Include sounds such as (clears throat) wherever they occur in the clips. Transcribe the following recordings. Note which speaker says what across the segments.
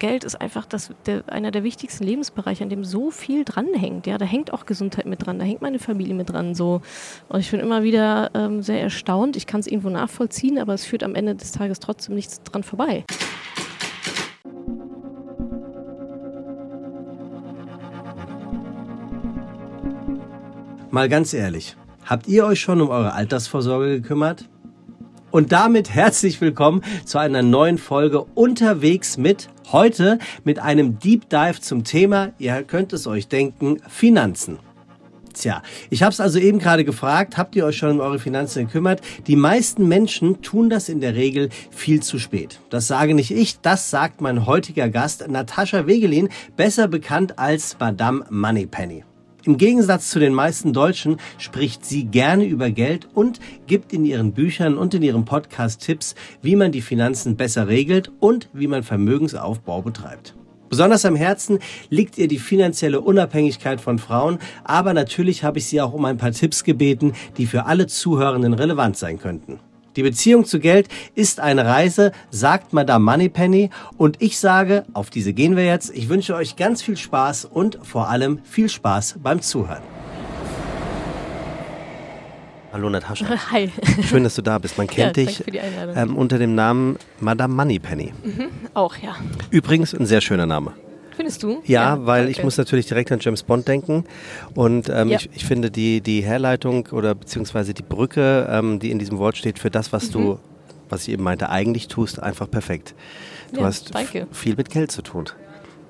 Speaker 1: Geld ist einfach das, der, einer der wichtigsten Lebensbereiche, an dem so viel dranhängt. Ja, da hängt auch Gesundheit mit dran, da hängt meine Familie mit dran. So. Und ich bin immer wieder ähm, sehr erstaunt. Ich kann es irgendwo nachvollziehen, aber es führt am Ende des Tages trotzdem nichts dran vorbei.
Speaker 2: Mal ganz ehrlich, habt ihr euch schon um eure Altersvorsorge gekümmert? Und damit herzlich willkommen zu einer neuen Folge unterwegs mit heute mit einem Deep Dive zum Thema, ihr könnt es euch denken, Finanzen. Tja, ich habe es also eben gerade gefragt, habt ihr euch schon um eure Finanzen gekümmert? Die meisten Menschen tun das in der Regel viel zu spät. Das sage nicht ich, das sagt mein heutiger Gast Natascha Wegelin, besser bekannt als Madame Moneypenny. Im Gegensatz zu den meisten Deutschen spricht sie gerne über Geld und gibt in ihren Büchern und in ihrem Podcast Tipps, wie man die Finanzen besser regelt und wie man Vermögensaufbau betreibt. Besonders am Herzen liegt ihr die finanzielle Unabhängigkeit von Frauen, aber natürlich habe ich sie auch um ein paar Tipps gebeten, die für alle Zuhörenden relevant sein könnten. Die Beziehung zu Geld ist eine Reise, sagt Madame Moneypenny. Und ich sage, auf diese gehen wir jetzt. Ich wünsche euch ganz viel Spaß und vor allem viel Spaß beim Zuhören. Hallo Natascha. (laughs)
Speaker 1: Hi.
Speaker 2: Schön, dass du da bist. Man kennt
Speaker 1: Ja,
Speaker 2: dich ähm, unter dem Namen Madame Moneypenny.
Speaker 1: Auch, ja.
Speaker 2: Übrigens ein sehr schöner Name.
Speaker 1: Findest du?
Speaker 2: Ja, weil
Speaker 1: danke.
Speaker 2: ich muss natürlich direkt an James Bond denken. Und ähm,
Speaker 1: Ja.
Speaker 2: ich, ich finde die, die Herleitung oder beziehungsweise die Brücke, ähm, die in diesem Wort steht, für das, was du, was ich eben meinte, eigentlich tust, einfach perfekt. Du
Speaker 1: Mhm. Ja,
Speaker 2: hast viel mit Geld zu tun.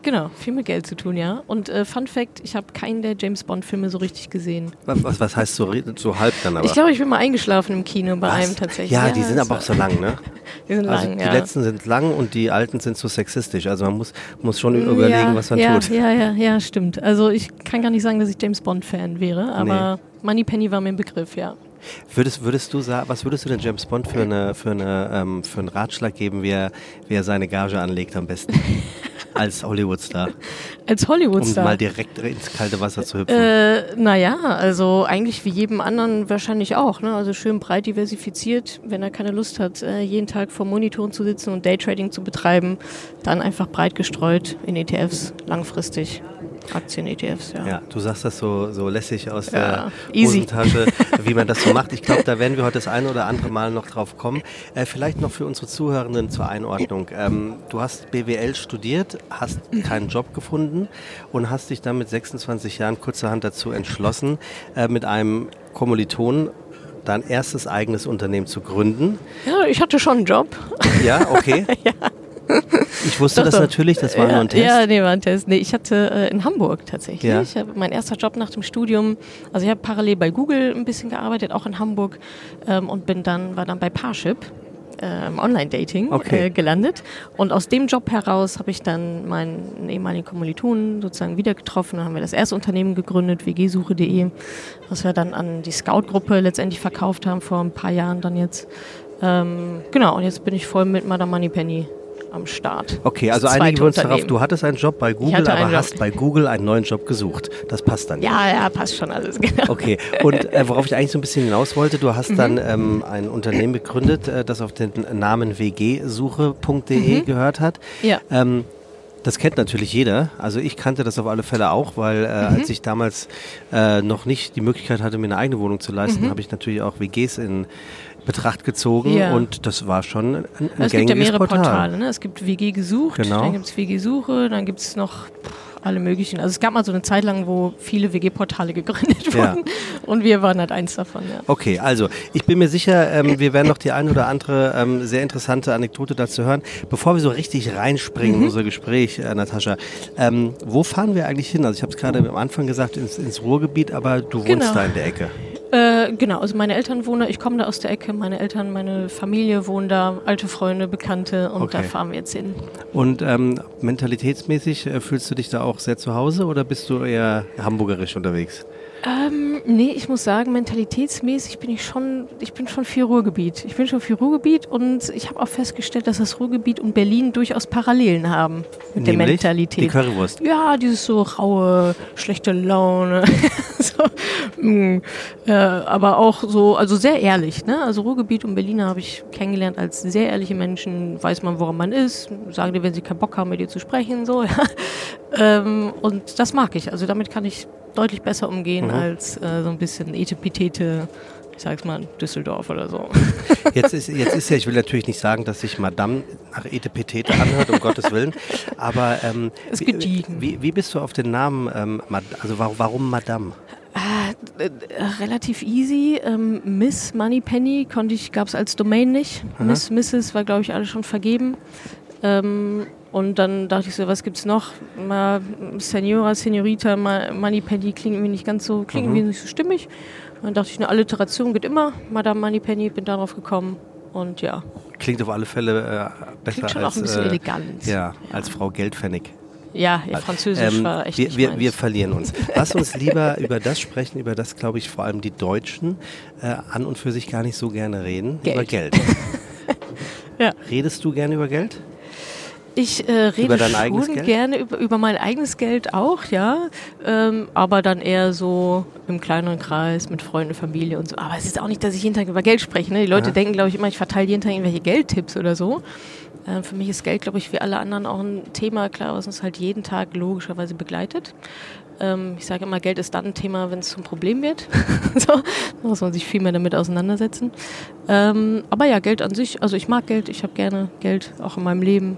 Speaker 1: Genau, viel mit Geld zu tun, ja. Und äh, Fun Fact, ich habe keinen der James Bond-Filme so richtig gesehen.
Speaker 2: Was, was, was heißt so, so halb dann aber?
Speaker 1: Ich glaube, ich bin mal eingeschlafen im Kino bei
Speaker 2: Was?
Speaker 1: einem tatsächlich.
Speaker 2: Ja, die sind aber auch so lang, ne? (laughs)
Speaker 1: Die sind
Speaker 2: Also
Speaker 1: lang,
Speaker 2: die
Speaker 1: ja.
Speaker 2: letzten sind lang und die alten sind so sexistisch. Also man muss, muss schon überlegen,
Speaker 1: ja,
Speaker 2: was man
Speaker 1: ja,
Speaker 2: tut.
Speaker 1: Ja, ja, ja, stimmt. Also ich kann gar nicht sagen, dass ich James Bond-Fan wäre, aber Moneypenny war mir ein Begriff, ja.
Speaker 2: Würdest, würdest du sagen, was würdest du denn James Bond für, eine, für, eine, ähm, für einen Ratschlag geben, wie er, wie er seine Gage anlegt am besten? (laughs) Als Hollywood-Star.
Speaker 1: Als
Speaker 2: Um
Speaker 1: Hollywood-Star.
Speaker 2: mal direkt ins kalte Wasser zu hüpfen.
Speaker 1: Äh, naja, also eigentlich wie jedem anderen wahrscheinlich auch. Ne? Also schön breit diversifiziert. Wenn er keine Lust hat, äh, jeden Tag vor Monitoren zu sitzen und Daytrading zu betreiben, dann einfach breit gestreut in ETFs, langfristig. Aktien-ETFs, ja.
Speaker 2: Ja, du sagst das so, so lässig aus
Speaker 1: Ja,
Speaker 2: der
Speaker 1: easy.
Speaker 2: Hosentasche, (laughs) wie man das so macht. Ich glaube, da werden wir heute das eine oder andere Mal noch drauf kommen. Äh, vielleicht noch für unsere Zuhörenden zur Einordnung. Ähm, du hast BWL studiert, hast keinen Job gefunden und hast dich dann mit 26 Jahren kurzerhand dazu entschlossen, äh, mit einem Kommilitonen dein erstes eigenes Unternehmen zu gründen.
Speaker 1: Ja, ich hatte schon einen Job.
Speaker 2: Ja, okay. (laughs) Ich wusste das natürlich, das war
Speaker 1: ja,
Speaker 2: nur ein Test.
Speaker 1: Ja, nee, war ein Test. Nee, ich hatte äh, in Hamburg tatsächlich.
Speaker 2: Ja.
Speaker 1: Ich habe mein erster Job nach dem Studium. Also ich habe parallel bei Google ein bisschen gearbeitet, auch in Hamburg ähm, und bin dann war dann bei Parship äh, im Online-Dating
Speaker 2: Okay.
Speaker 1: äh, gelandet. Und aus dem Job heraus habe ich dann meinen ehemaligen Kommilitonen sozusagen wieder getroffen. Dann haben wir das erste Unternehmen gegründet, wgsuche.de, was wir dann an die Scout-Gruppe letztendlich verkauft haben vor ein paar Jahren dann jetzt. Ähm, genau, und jetzt bin ich voll mit Madame Moneypenny am Start.
Speaker 2: Okay, also einigen wir uns darauf, du hattest einen Job bei Google, aber hast bei Google einen neuen Job gesucht. Das passt dann.
Speaker 1: Ja, ja, passt schon alles, (laughs) genau.
Speaker 2: Okay, und äh, worauf ich eigentlich so ein bisschen hinaus wollte, du hast dann
Speaker 1: Mhm.
Speaker 2: ähm, ein Unternehmen gegründet, äh, das auf den Namen wgsuche.de gehört hat.
Speaker 1: Mhm. Ja.
Speaker 2: Ähm, das kennt natürlich jeder. Also ich kannte das auf alle Fälle auch, weil äh,
Speaker 1: Mhm.
Speaker 2: als ich damals äh, noch nicht die Möglichkeit hatte, mir eine eigene Wohnung zu leisten, habe ich natürlich auch WGs in Betracht gezogen.
Speaker 1: Ja.
Speaker 2: und das war schon ein, ein
Speaker 1: Es gibt ja mehrere
Speaker 2: Portal.
Speaker 1: Portale. Ne? Es gibt WG gesucht,
Speaker 2: Genau.
Speaker 1: dann gibt es WG Suche, dann gibt es noch alle möglichen. Also es gab mal so eine Zeit lang, wo viele WG-Portale (laughs) gegründet
Speaker 2: Ja.
Speaker 1: wurden und wir waren halt eins davon. Ja.
Speaker 2: Okay, also ich bin mir sicher, ähm, wir werden noch die eine oder andere ähm, sehr interessante Anekdote dazu hören. Bevor wir so richtig reinspringen
Speaker 1: Mhm.
Speaker 2: in unser Gespräch, äh, Natascha, ähm, wo fahren wir eigentlich hin? Also ich habe es gerade am Anfang gesagt, ins, ins Ruhrgebiet, aber du wohnst
Speaker 1: Genau.
Speaker 2: da in der Ecke.
Speaker 1: Äh, genau, also meine Eltern wohnen da, ich komme da aus der Ecke, meine Eltern, meine Familie wohnen da, alte Freunde, Bekannte und da
Speaker 2: Okay.
Speaker 1: fahren wir jetzt hin.
Speaker 2: Und ähm, mentalitätsmäßig äh, fühlst du dich da auch sehr zu Hause oder bist du eher hamburgerisch unterwegs?
Speaker 1: Ähm, nee, ich muss sagen, mentalitätsmäßig bin ich schon, ich bin schon viel Ruhrgebiet. Ich bin schon viel Ruhrgebiet und ich habe auch festgestellt, dass das Ruhrgebiet und Berlin durchaus Parallelen haben mit
Speaker 2: Nämlich
Speaker 1: der Mentalität.
Speaker 2: Die Currywurst.
Speaker 1: Ja, dieses so raue, schlechte Laune. (laughs) so, mh, äh, aber auch so, also sehr ehrlich. Ne? Also Ruhrgebiet und Berliner habe ich kennengelernt als sehr ehrliche Menschen. Weiß man, woran man ist. Sagen dir, wenn sie keinen Bock haben, mit dir zu sprechen. So, (laughs) ja. ähm, und das mag ich. Also damit kann ich deutlich besser umgehen
Speaker 2: Mhm.
Speaker 1: als äh, so ein bisschen Etepetete, ich sag's mal, Düsseldorf oder so. (laughs)
Speaker 2: Jetzt ist, jetzt ist ja, ich will natürlich nicht sagen, dass sich Madame nach Etepetete anhört, um Gottes Willen. Aber ähm, wie, wie, wie bist du auf den Namen, ähm, also warum, Madame?
Speaker 1: Äh, äh, relativ easy. Ähm, Miss Moneypenny konnte ich, gab es als Domain nicht. Miss, Mrs. war, glaube ich, alles schon vergeben. Ähm, und dann dachte ich so, was gibt's noch? Mal Senora, Senorita, mal Moneypenny klingt irgendwie nicht ganz so, klingt irgendwie nicht so stimmig. Und dann dachte ich, eine Alliteration geht immer. Madame Moneypenny, bin darauf gekommen. Und ja,
Speaker 2: Klingt auf alle Fälle äh, besser
Speaker 1: klingt schon
Speaker 2: als,
Speaker 1: auch ein bisschen
Speaker 2: äh,
Speaker 1: elegant.
Speaker 2: Ja, als Frau Geldpfennig.
Speaker 1: Ja, ihr Französisch
Speaker 2: Ähm,
Speaker 1: war echt
Speaker 2: wir,
Speaker 1: nicht
Speaker 2: wir,
Speaker 1: meins.
Speaker 2: wir verlieren uns. Lass uns lieber (laughs) über das sprechen, über das, glaube ich, vor allem die Deutschen äh, an und für sich gar nicht so gerne reden.
Speaker 1: Geld.
Speaker 2: Über Geld. (laughs)
Speaker 1: Ja.
Speaker 2: Redest du gerne über Geld?
Speaker 1: Ich äh, rede schon gerne über, über mein eigenes Geld auch, ja. Ähm, aber dann eher so im kleineren Kreis mit Freunden, Familie und so. Aber es ist auch nicht, dass ich jeden Tag über Geld spreche. Ne? Die Leute
Speaker 2: Aha.
Speaker 1: denken, glaube ich, immer, ich verteile jeden Tag irgendwelche Geldtipps oder so. Ähm, für mich ist Geld, glaube ich, wie alle anderen auch ein Thema, klar, was uns halt jeden Tag logischerweise begleitet. Ähm, ich sage immer, Geld ist dann ein Thema, wenn es zum Problem wird. (laughs) so, da muss man sich viel mehr damit auseinandersetzen. Ähm, aber ja, Geld an sich, also ich mag Geld, ich habe gerne Geld, auch in meinem Leben.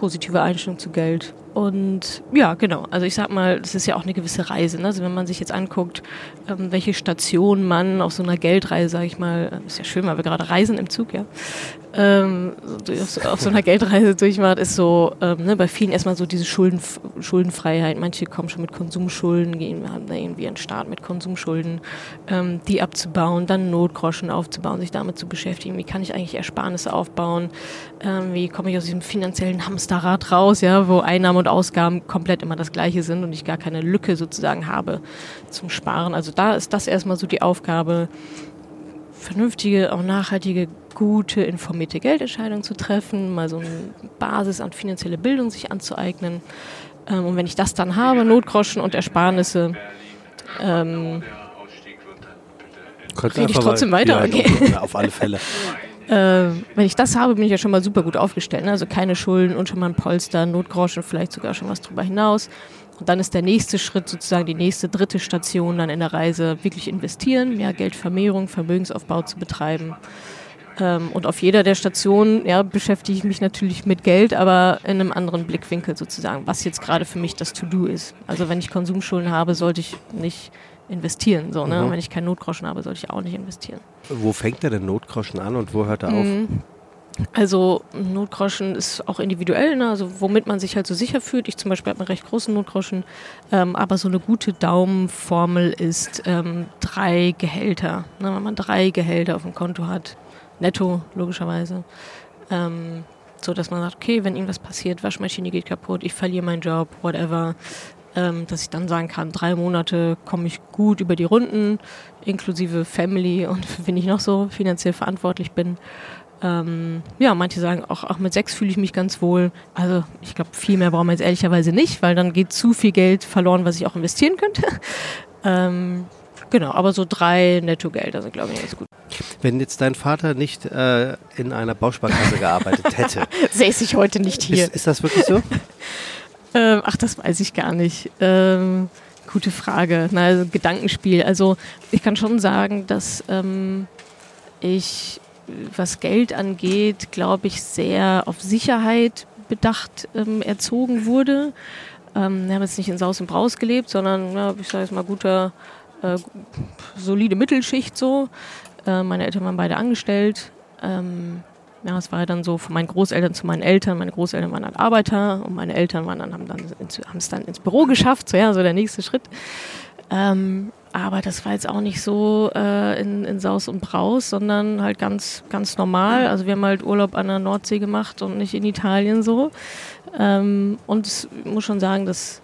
Speaker 1: Positive Einstellung zu Geld. Und ja, genau. Also ich sag mal, das ist ja auch eine gewisse Reise. Ne? Also wenn man sich jetzt anguckt, ähm, welche Station man auf so einer Geldreise, sage ich mal, ist ja schön, weil wir gerade reisen im Zug, ja, ähm, so- auf, so- auf so einer Geldreise durchmacht, ist so ähm, ne, bei vielen erstmal so diese Schulden, Schuldenfreiheit. Manche kommen schon mit Konsumschulden, gehen haben da irgendwie einen Start mit Konsumschulden, ähm, die abzubauen, dann Notgroschen aufzubauen, sich damit zu beschäftigen. Wie kann ich eigentlich Ersparnisse aufbauen? Ähm, wie komme ich aus diesem finanziellen Hamsterrad raus, ja, wo Einnahmen und Ausgaben komplett immer das gleiche sind und ich gar keine Lücke sozusagen habe zum Sparen. Also da ist das erstmal so die Aufgabe, vernünftige, auch nachhaltige, gute, informierte Geldentscheidungen zu treffen, mal so eine Basis an finanzielle Bildung sich anzueignen. Ähm, und wenn ich das dann habe, Notgroschen und Ersparnisse, ähm,
Speaker 2: Könntest
Speaker 1: Red ich trotzdem weiter?
Speaker 2: Ja,
Speaker 1: Okay.
Speaker 2: Auf alle Fälle. (laughs)
Speaker 1: äh, wenn ich das habe, bin ich ja schon mal super gut aufgestellt. Ne? Also keine Schulden und schon mal ein Polster, Notgroschen, vielleicht sogar schon was drüber hinaus. Und dann ist der nächste Schritt sozusagen die nächste dritte Station dann in der Reise wirklich investieren, mehr Geldvermehrung, Vermögensaufbau zu betreiben. Ähm, und auf jeder der Stationen ja, beschäftige ich mich natürlich mit Geld, aber in einem anderen Blickwinkel sozusagen, was jetzt gerade für mich das To-Do ist. Also wenn ich Konsumschulden habe, sollte ich nicht investieren. So, ne?
Speaker 2: Mhm.
Speaker 1: Wenn ich keinen Notgroschen habe, sollte ich auch nicht investieren.
Speaker 2: Wo fängt der denn Notgroschen an und wo hört er auf?
Speaker 1: Mhm. Also Notgroschen ist auch individuell, ne? also womit man sich halt so sicher fühlt. Ich zum Beispiel habe einen recht großen Notgroschen, ähm, aber so eine gute Daumenformel ist ähm, drei Gehälter. Ne? Wenn man drei Gehälter auf dem Konto hat, netto logischerweise, ähm, so dass man sagt, okay, wenn irgendwas passiert, Waschmaschine geht kaputt, ich verliere meinen Job, whatever, ähm, dass ich dann sagen kann, drei Monate komme ich gut über die Runden, inklusive Family und (laughs) wenn ich noch so finanziell verantwortlich bin. Ähm, ja, manche sagen auch, auch mit sechs fühle ich mich ganz wohl. Also ich glaube, viel mehr brauchen wir jetzt ehrlicherweise nicht, weil dann geht zu viel Geld verloren, was ich auch investieren könnte. (laughs) ähm, genau, aber so drei Nettogelder sind, glaube ich, ganz gut.
Speaker 2: Wenn jetzt dein Vater nicht äh, in einer Bausparkasse gearbeitet hätte, (laughs)
Speaker 1: Säße ich heute nicht hier.
Speaker 2: ist, ist das wirklich so?
Speaker 1: Ähm, ach, das weiß ich gar nicht. Ähm, gute Frage. Na, also Gedankenspiel. Also ich kann schon sagen, dass ähm, ich, was Geld angeht, glaube ich, sehr auf Sicherheit bedacht ähm, erzogen wurde. Ähm, wir haben jetzt nicht in Saus und Braus gelebt, sondern, ja, ich sage jetzt mal, guter, äh, solide Mittelschicht so. Äh, meine Eltern waren beide angestellt. Ähm, ja, es war dann so von meinen Großeltern zu meinen Eltern. Meine Großeltern waren dann Arbeiter und meine Eltern waren dann, haben dann es dann ins Büro geschafft. So, ja, so der nächste Schritt. Ähm, aber das war jetzt auch nicht so äh, in, in Saus und Braus, sondern halt ganz, ganz normal. Also wir haben halt Urlaub an der Nordsee gemacht und nicht in Italien so. Ähm, und ich muss schon sagen, dass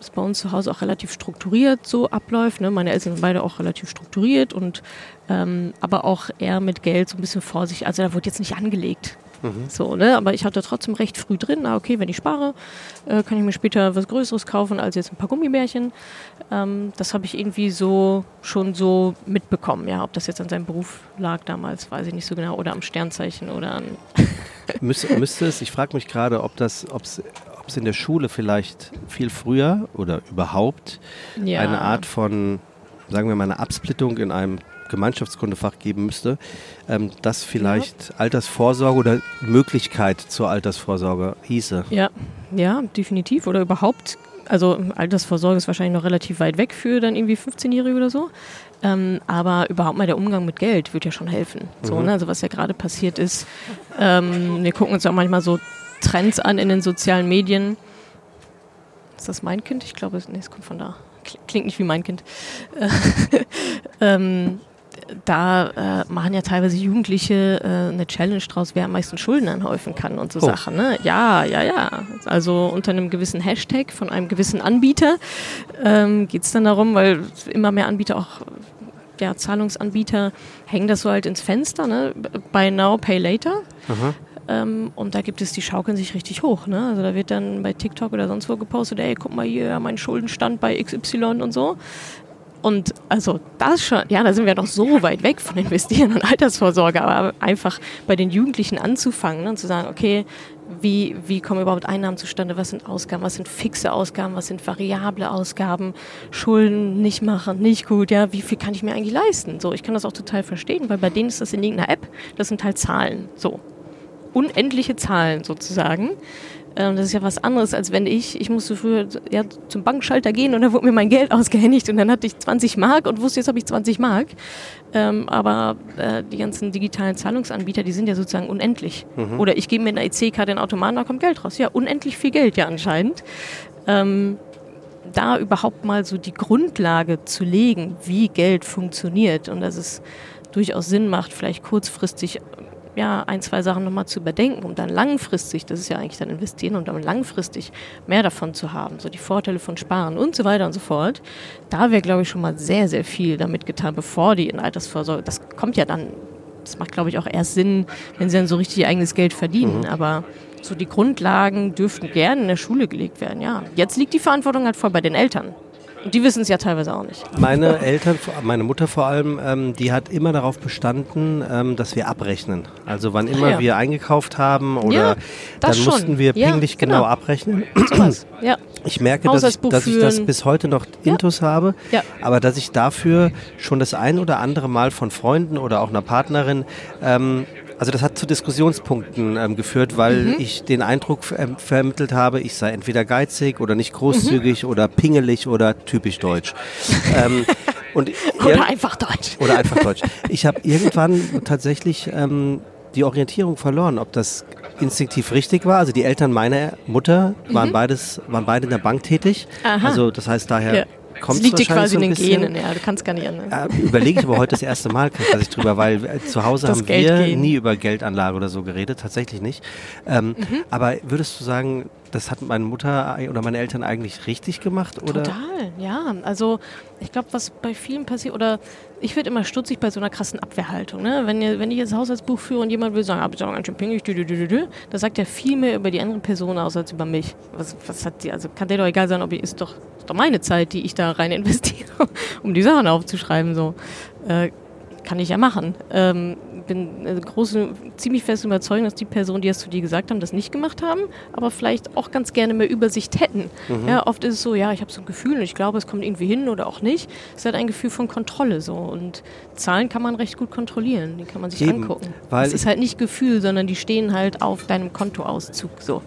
Speaker 1: es bei uns zu Hause auch relativ strukturiert so abläuft. Ne? Meine Eltern sind beide auch relativ strukturiert und ähm, aber auch eher mit Geld so ein bisschen vorsichtig. Also da wurde jetzt nicht angelegt. Mhm. So, ne? Aber ich hatte trotzdem recht früh drin, na okay, wenn ich spare, äh, kann ich mir später was Größeres kaufen als jetzt ein paar Gummibärchen. Ähm, das habe ich irgendwie so schon so mitbekommen. Ja, ob das jetzt an seinem Beruf lag damals, weiß ich nicht so genau, oder am Sternzeichen oder an. (laughs)
Speaker 2: müsste, müsste es, ich frage mich gerade, ob das, ob es in der Schule vielleicht viel früher oder überhaupt ja. eine Art von, sagen wir mal, eine Absplittung in einem Gemeinschaftskundefach geben müsste, ähm, das vielleicht ja. Altersvorsorge oder Möglichkeit zur Altersvorsorge hieße.
Speaker 1: Ja, ja, definitiv. Oder überhaupt, also Altersvorsorge ist wahrscheinlich noch relativ weit weg für dann irgendwie 15-Jährige oder so. Ähm, aber überhaupt mal der Umgang mit Geld wird ja schon helfen. So, mhm. ne? Also was ja gerade passiert ist, ähm, wir gucken uns auch manchmal so Trends an in den sozialen Medien. Ist das mein Kind? Ich glaube, nee, es kommt von da. Klingt nicht wie mein Kind. (laughs) ähm, da äh, machen ja teilweise Jugendliche äh, eine Challenge draus, wer am meisten Schulden anhäufen kann und so oh. Sachen. Ne? Ja, ja, ja. Also unter einem gewissen Hashtag von einem gewissen Anbieter ähm, geht es dann darum, weil immer mehr Anbieter auch ja, Zahlungsanbieter hängen das so halt ins Fenster, ne? Buy now, pay later. Ähm, und da gibt es, die schaukeln sich richtig hoch. Ne? Also da wird dann bei TikTok oder sonst wo gepostet, ey, guck mal hier, mein Schuldenstand bei XY und so. Und also das schon, ja, da sind wir doch so weit weg von Investieren und Altersvorsorge, aber einfach bei den Jugendlichen anzufangen ne, und zu sagen, okay, wie, wie kommen überhaupt Einnahmen zustande, was sind Ausgaben, was sind fixe Ausgaben, was sind variable Ausgaben, Schulden nicht machen, nicht gut, ja, wie viel kann ich mir eigentlich leisten? So, ich kann das auch total verstehen, weil bei denen ist das in irgendeiner App, das sind halt Zahlen, so. Unendliche Zahlen sozusagen. Ähm, das ist ja was anderes, als wenn ich, ich musste früher ja, zum Bankschalter gehen und da wurde mir mein Geld (laughs) ausgehändigt und dann hatte ich 20 Mark und wusste, jetzt habe ich 20 Mark. Ähm, aber äh, die ganzen digitalen Zahlungsanbieter, die sind ja sozusagen unendlich. Mhm. Oder ich gebe mir eine EC-Karte in den Automaten, da kommt Geld raus. Ja, unendlich viel Geld ja anscheinend. Ähm, da überhaupt mal so die Grundlage zu legen, wie Geld funktioniert und dass es durchaus Sinn macht, vielleicht kurzfristig ja, ein, zwei Sachen nochmal zu überdenken, um dann langfristig, das ist ja eigentlich dann investieren, um dann langfristig mehr davon zu haben, so die Vorteile von Sparen und so weiter und so fort. Da wäre, glaube ich, schon mal sehr, sehr viel damit getan, bevor die in Altersvorsorge, das kommt ja dann, das macht, glaube ich, auch erst Sinn, wenn sie dann so richtig ihr eigenes Geld verdienen, mhm. aber so die Grundlagen dürften gerne in der Schule gelegt werden, ja. Jetzt liegt die Verantwortung halt voll bei den Eltern. Die wissen es ja teilweise auch nicht.
Speaker 2: Meine Eltern, meine Mutter vor allem, ähm, die hat immer darauf bestanden, ähm, dass wir abrechnen. Also wann immer ja. wir eingekauft haben oder ja, dann schon. mussten wir pinglich ja, genau. genau abrechnen. (clears throat) Ja. Ich merke, dass ich, dass ich, das bis heute noch intus habe, aber dass ich dafür schon das ein oder andere Mal von Freunden oder auch einer Partnerin ähm, also das hat zu Diskussionspunkten ähm, geführt, weil mhm. ich den Eindruck ähm, vermittelt habe, ich sei entweder geizig oder nicht großzügig mhm. oder pingelig oder typisch deutsch. ähm, (laughs)
Speaker 1: und oder einfach deutsch.
Speaker 2: Oder einfach deutsch. Ich habe irgendwann tatsächlich ähm, die Orientierung verloren, ob das instinktiv richtig war. Also die Eltern meiner Mutter waren mhm. beides, waren beide in der Bank tätig. Aha. Also das heißt daher ja
Speaker 1: kommt es liegt dir quasi so in den Genen, ja, du kannst gar nicht ändern.
Speaker 2: Äh, Überlege ich aber heute das erste Mal, dass ich drüber, weil äh, zu Hause das haben Geld wir gehen. nie über Geldanlage oder so geredet, tatsächlich nicht. Ähm, mhm. Aber würdest du sagen, das hat meine Mutter oder meine Eltern eigentlich richtig gemacht? Oder?
Speaker 1: Total, ja. Also ich glaube, was bei vielen passiert, oder ich werde immer stutzig bei so einer krassen Abwehrhaltung. Ne? Wenn, wenn ich jetzt Haushaltsbuch führe und jemand will sagen, ah, bist ganz schön pingelig, das sagt ja viel mehr über die andere Person aus als über mich. Was, was hat die, also kann der doch egal sein, ob ich, ist doch, ist doch meine Zeit, die ich da rein investiere, (laughs) um die Sachen aufzuschreiben. So. Äh, kann ich ja machen. Ähm, bin äh, große, ziemlich fest überzeugt, dass die Personen, die es zu dir gesagt haben, das nicht gemacht haben, aber vielleicht auch ganz gerne mehr Übersicht hätten. Mhm. Ja, oft ist es so, ja, ich habe so ein Gefühl und ich glaube, es kommt irgendwie hin oder auch nicht. Es ist halt ein Gefühl von Kontrolle so und Zahlen kann man recht gut kontrollieren, die kann man sich Eben, angucken. es ist halt nicht Gefühl, sondern die stehen halt auf deinem Kontoauszug so.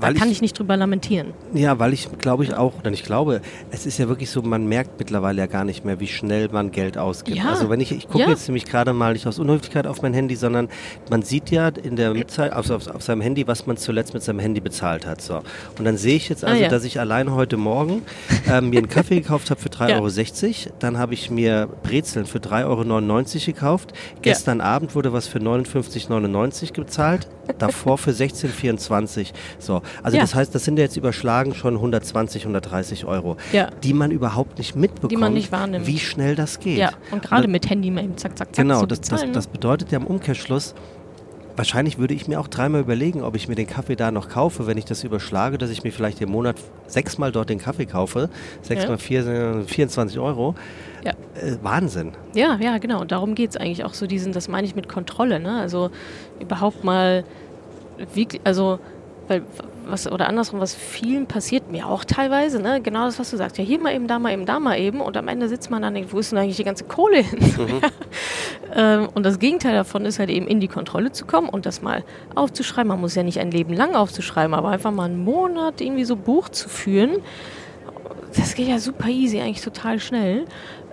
Speaker 1: Da kann ich, ich, nicht drüber lamentieren.
Speaker 2: Ja, weil ich glaube ich auch, oder ich glaube, es ist ja wirklich so, man merkt mittlerweile ja gar nicht mehr, wie schnell man Geld ausgibt. Ja. Also wenn ich, ich gucke ja. jetzt nämlich gerade mal nicht aus Unhöflichkeit auf mein Handy, sondern man sieht ja in der Zeit auf, auf, auf, seinem Handy, was man zuletzt mit seinem Handy bezahlt hat. So. Und dann sehe ich jetzt also, ah, ja. dass ich allein heute Morgen ähm, mir einen Kaffee (laughs) gekauft habe für 3,60 Euro. Dann habe ich mir Brezeln für 3,99 Euro gekauft. Gestern Abend wurde was für 59,99 Euro gezahlt. Davor für 16,24 So. Also ja. das heißt, das sind ja jetzt überschlagen schon 120, 130 Euro, ja. die man überhaupt nicht mitbekommt,
Speaker 1: die man nicht wahrnimmt.
Speaker 2: wie schnell das geht.
Speaker 1: Ja, und gerade mit Handy mal eben zack, zack,
Speaker 2: zack. Genau, das, das, das bedeutet ja im Umkehrschluss, wahrscheinlich würde ich mir auch dreimal überlegen, ob ich mir den Kaffee da noch kaufe, wenn ich das überschlage, dass ich mir vielleicht im Monat sechsmal dort den Kaffee kaufe. Sechsmal ja. vier, 24 Euro. Ja. Äh, Wahnsinn.
Speaker 1: Ja, ja, genau. Und darum geht es eigentlich auch so diesen, das meine ich mit Kontrolle, ne? Also überhaupt mal wirklich, also weil was oder andersrum, was vielen passiert, mir auch teilweise, ne? genau das, was du sagst, ja hier mal eben, da mal eben, da mal eben und am Ende sitzt man dann denkt, wo ist denn eigentlich die ganze Kohle hin? Mhm. (laughs) ähm, und das Gegenteil davon ist halt eben in die Kontrolle zu kommen und das mal aufzuschreiben. Man muss ja nicht ein Leben lang aufzuschreiben, aber einfach mal einen Monat irgendwie so Buch zu führen. Das geht ja super easy, eigentlich total schnell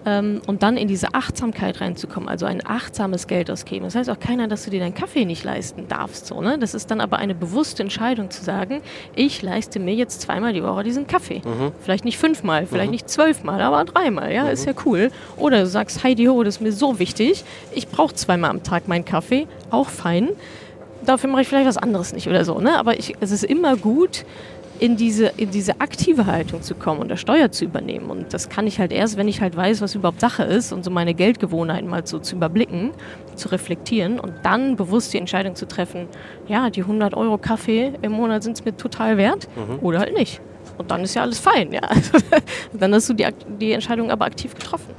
Speaker 1: ähm, und dann in diese Achtsamkeit reinzukommen, also ein achtsames Geld ausgeben. Das heißt auch keiner, dass du dir deinen Kaffee nicht leisten darfst. So, ne? Das ist dann aber eine bewusste Entscheidung zu sagen, ich leiste mir jetzt zweimal die Woche diesen Kaffee. Mhm. Vielleicht nicht fünfmal, vielleicht mhm. nicht zwölfmal, aber dreimal, ja, mhm. ist ja cool. Oder du sagst, Heidi Ho, das ist mir so wichtig, ich brauche zweimal am Tag meinen Kaffee, auch fein. Dafür mache ich vielleicht was anderes nicht oder so. Ne? Aber ich, es ist immer gut, in diese, in diese aktive Haltung zu kommen und der Steuer zu übernehmen. Und das kann ich halt erst, wenn ich halt weiß, was überhaupt Sache ist und so meine Geldgewohnheiten mal so zu überblicken, zu reflektieren und dann bewusst die Entscheidung zu treffen, ja, die 100 Euro Kaffee im Monat sind es mir total wert mhm. oder halt nicht. Und dann ist ja alles fein, ja. (laughs) dann hast du die, die Entscheidung aber aktiv getroffen.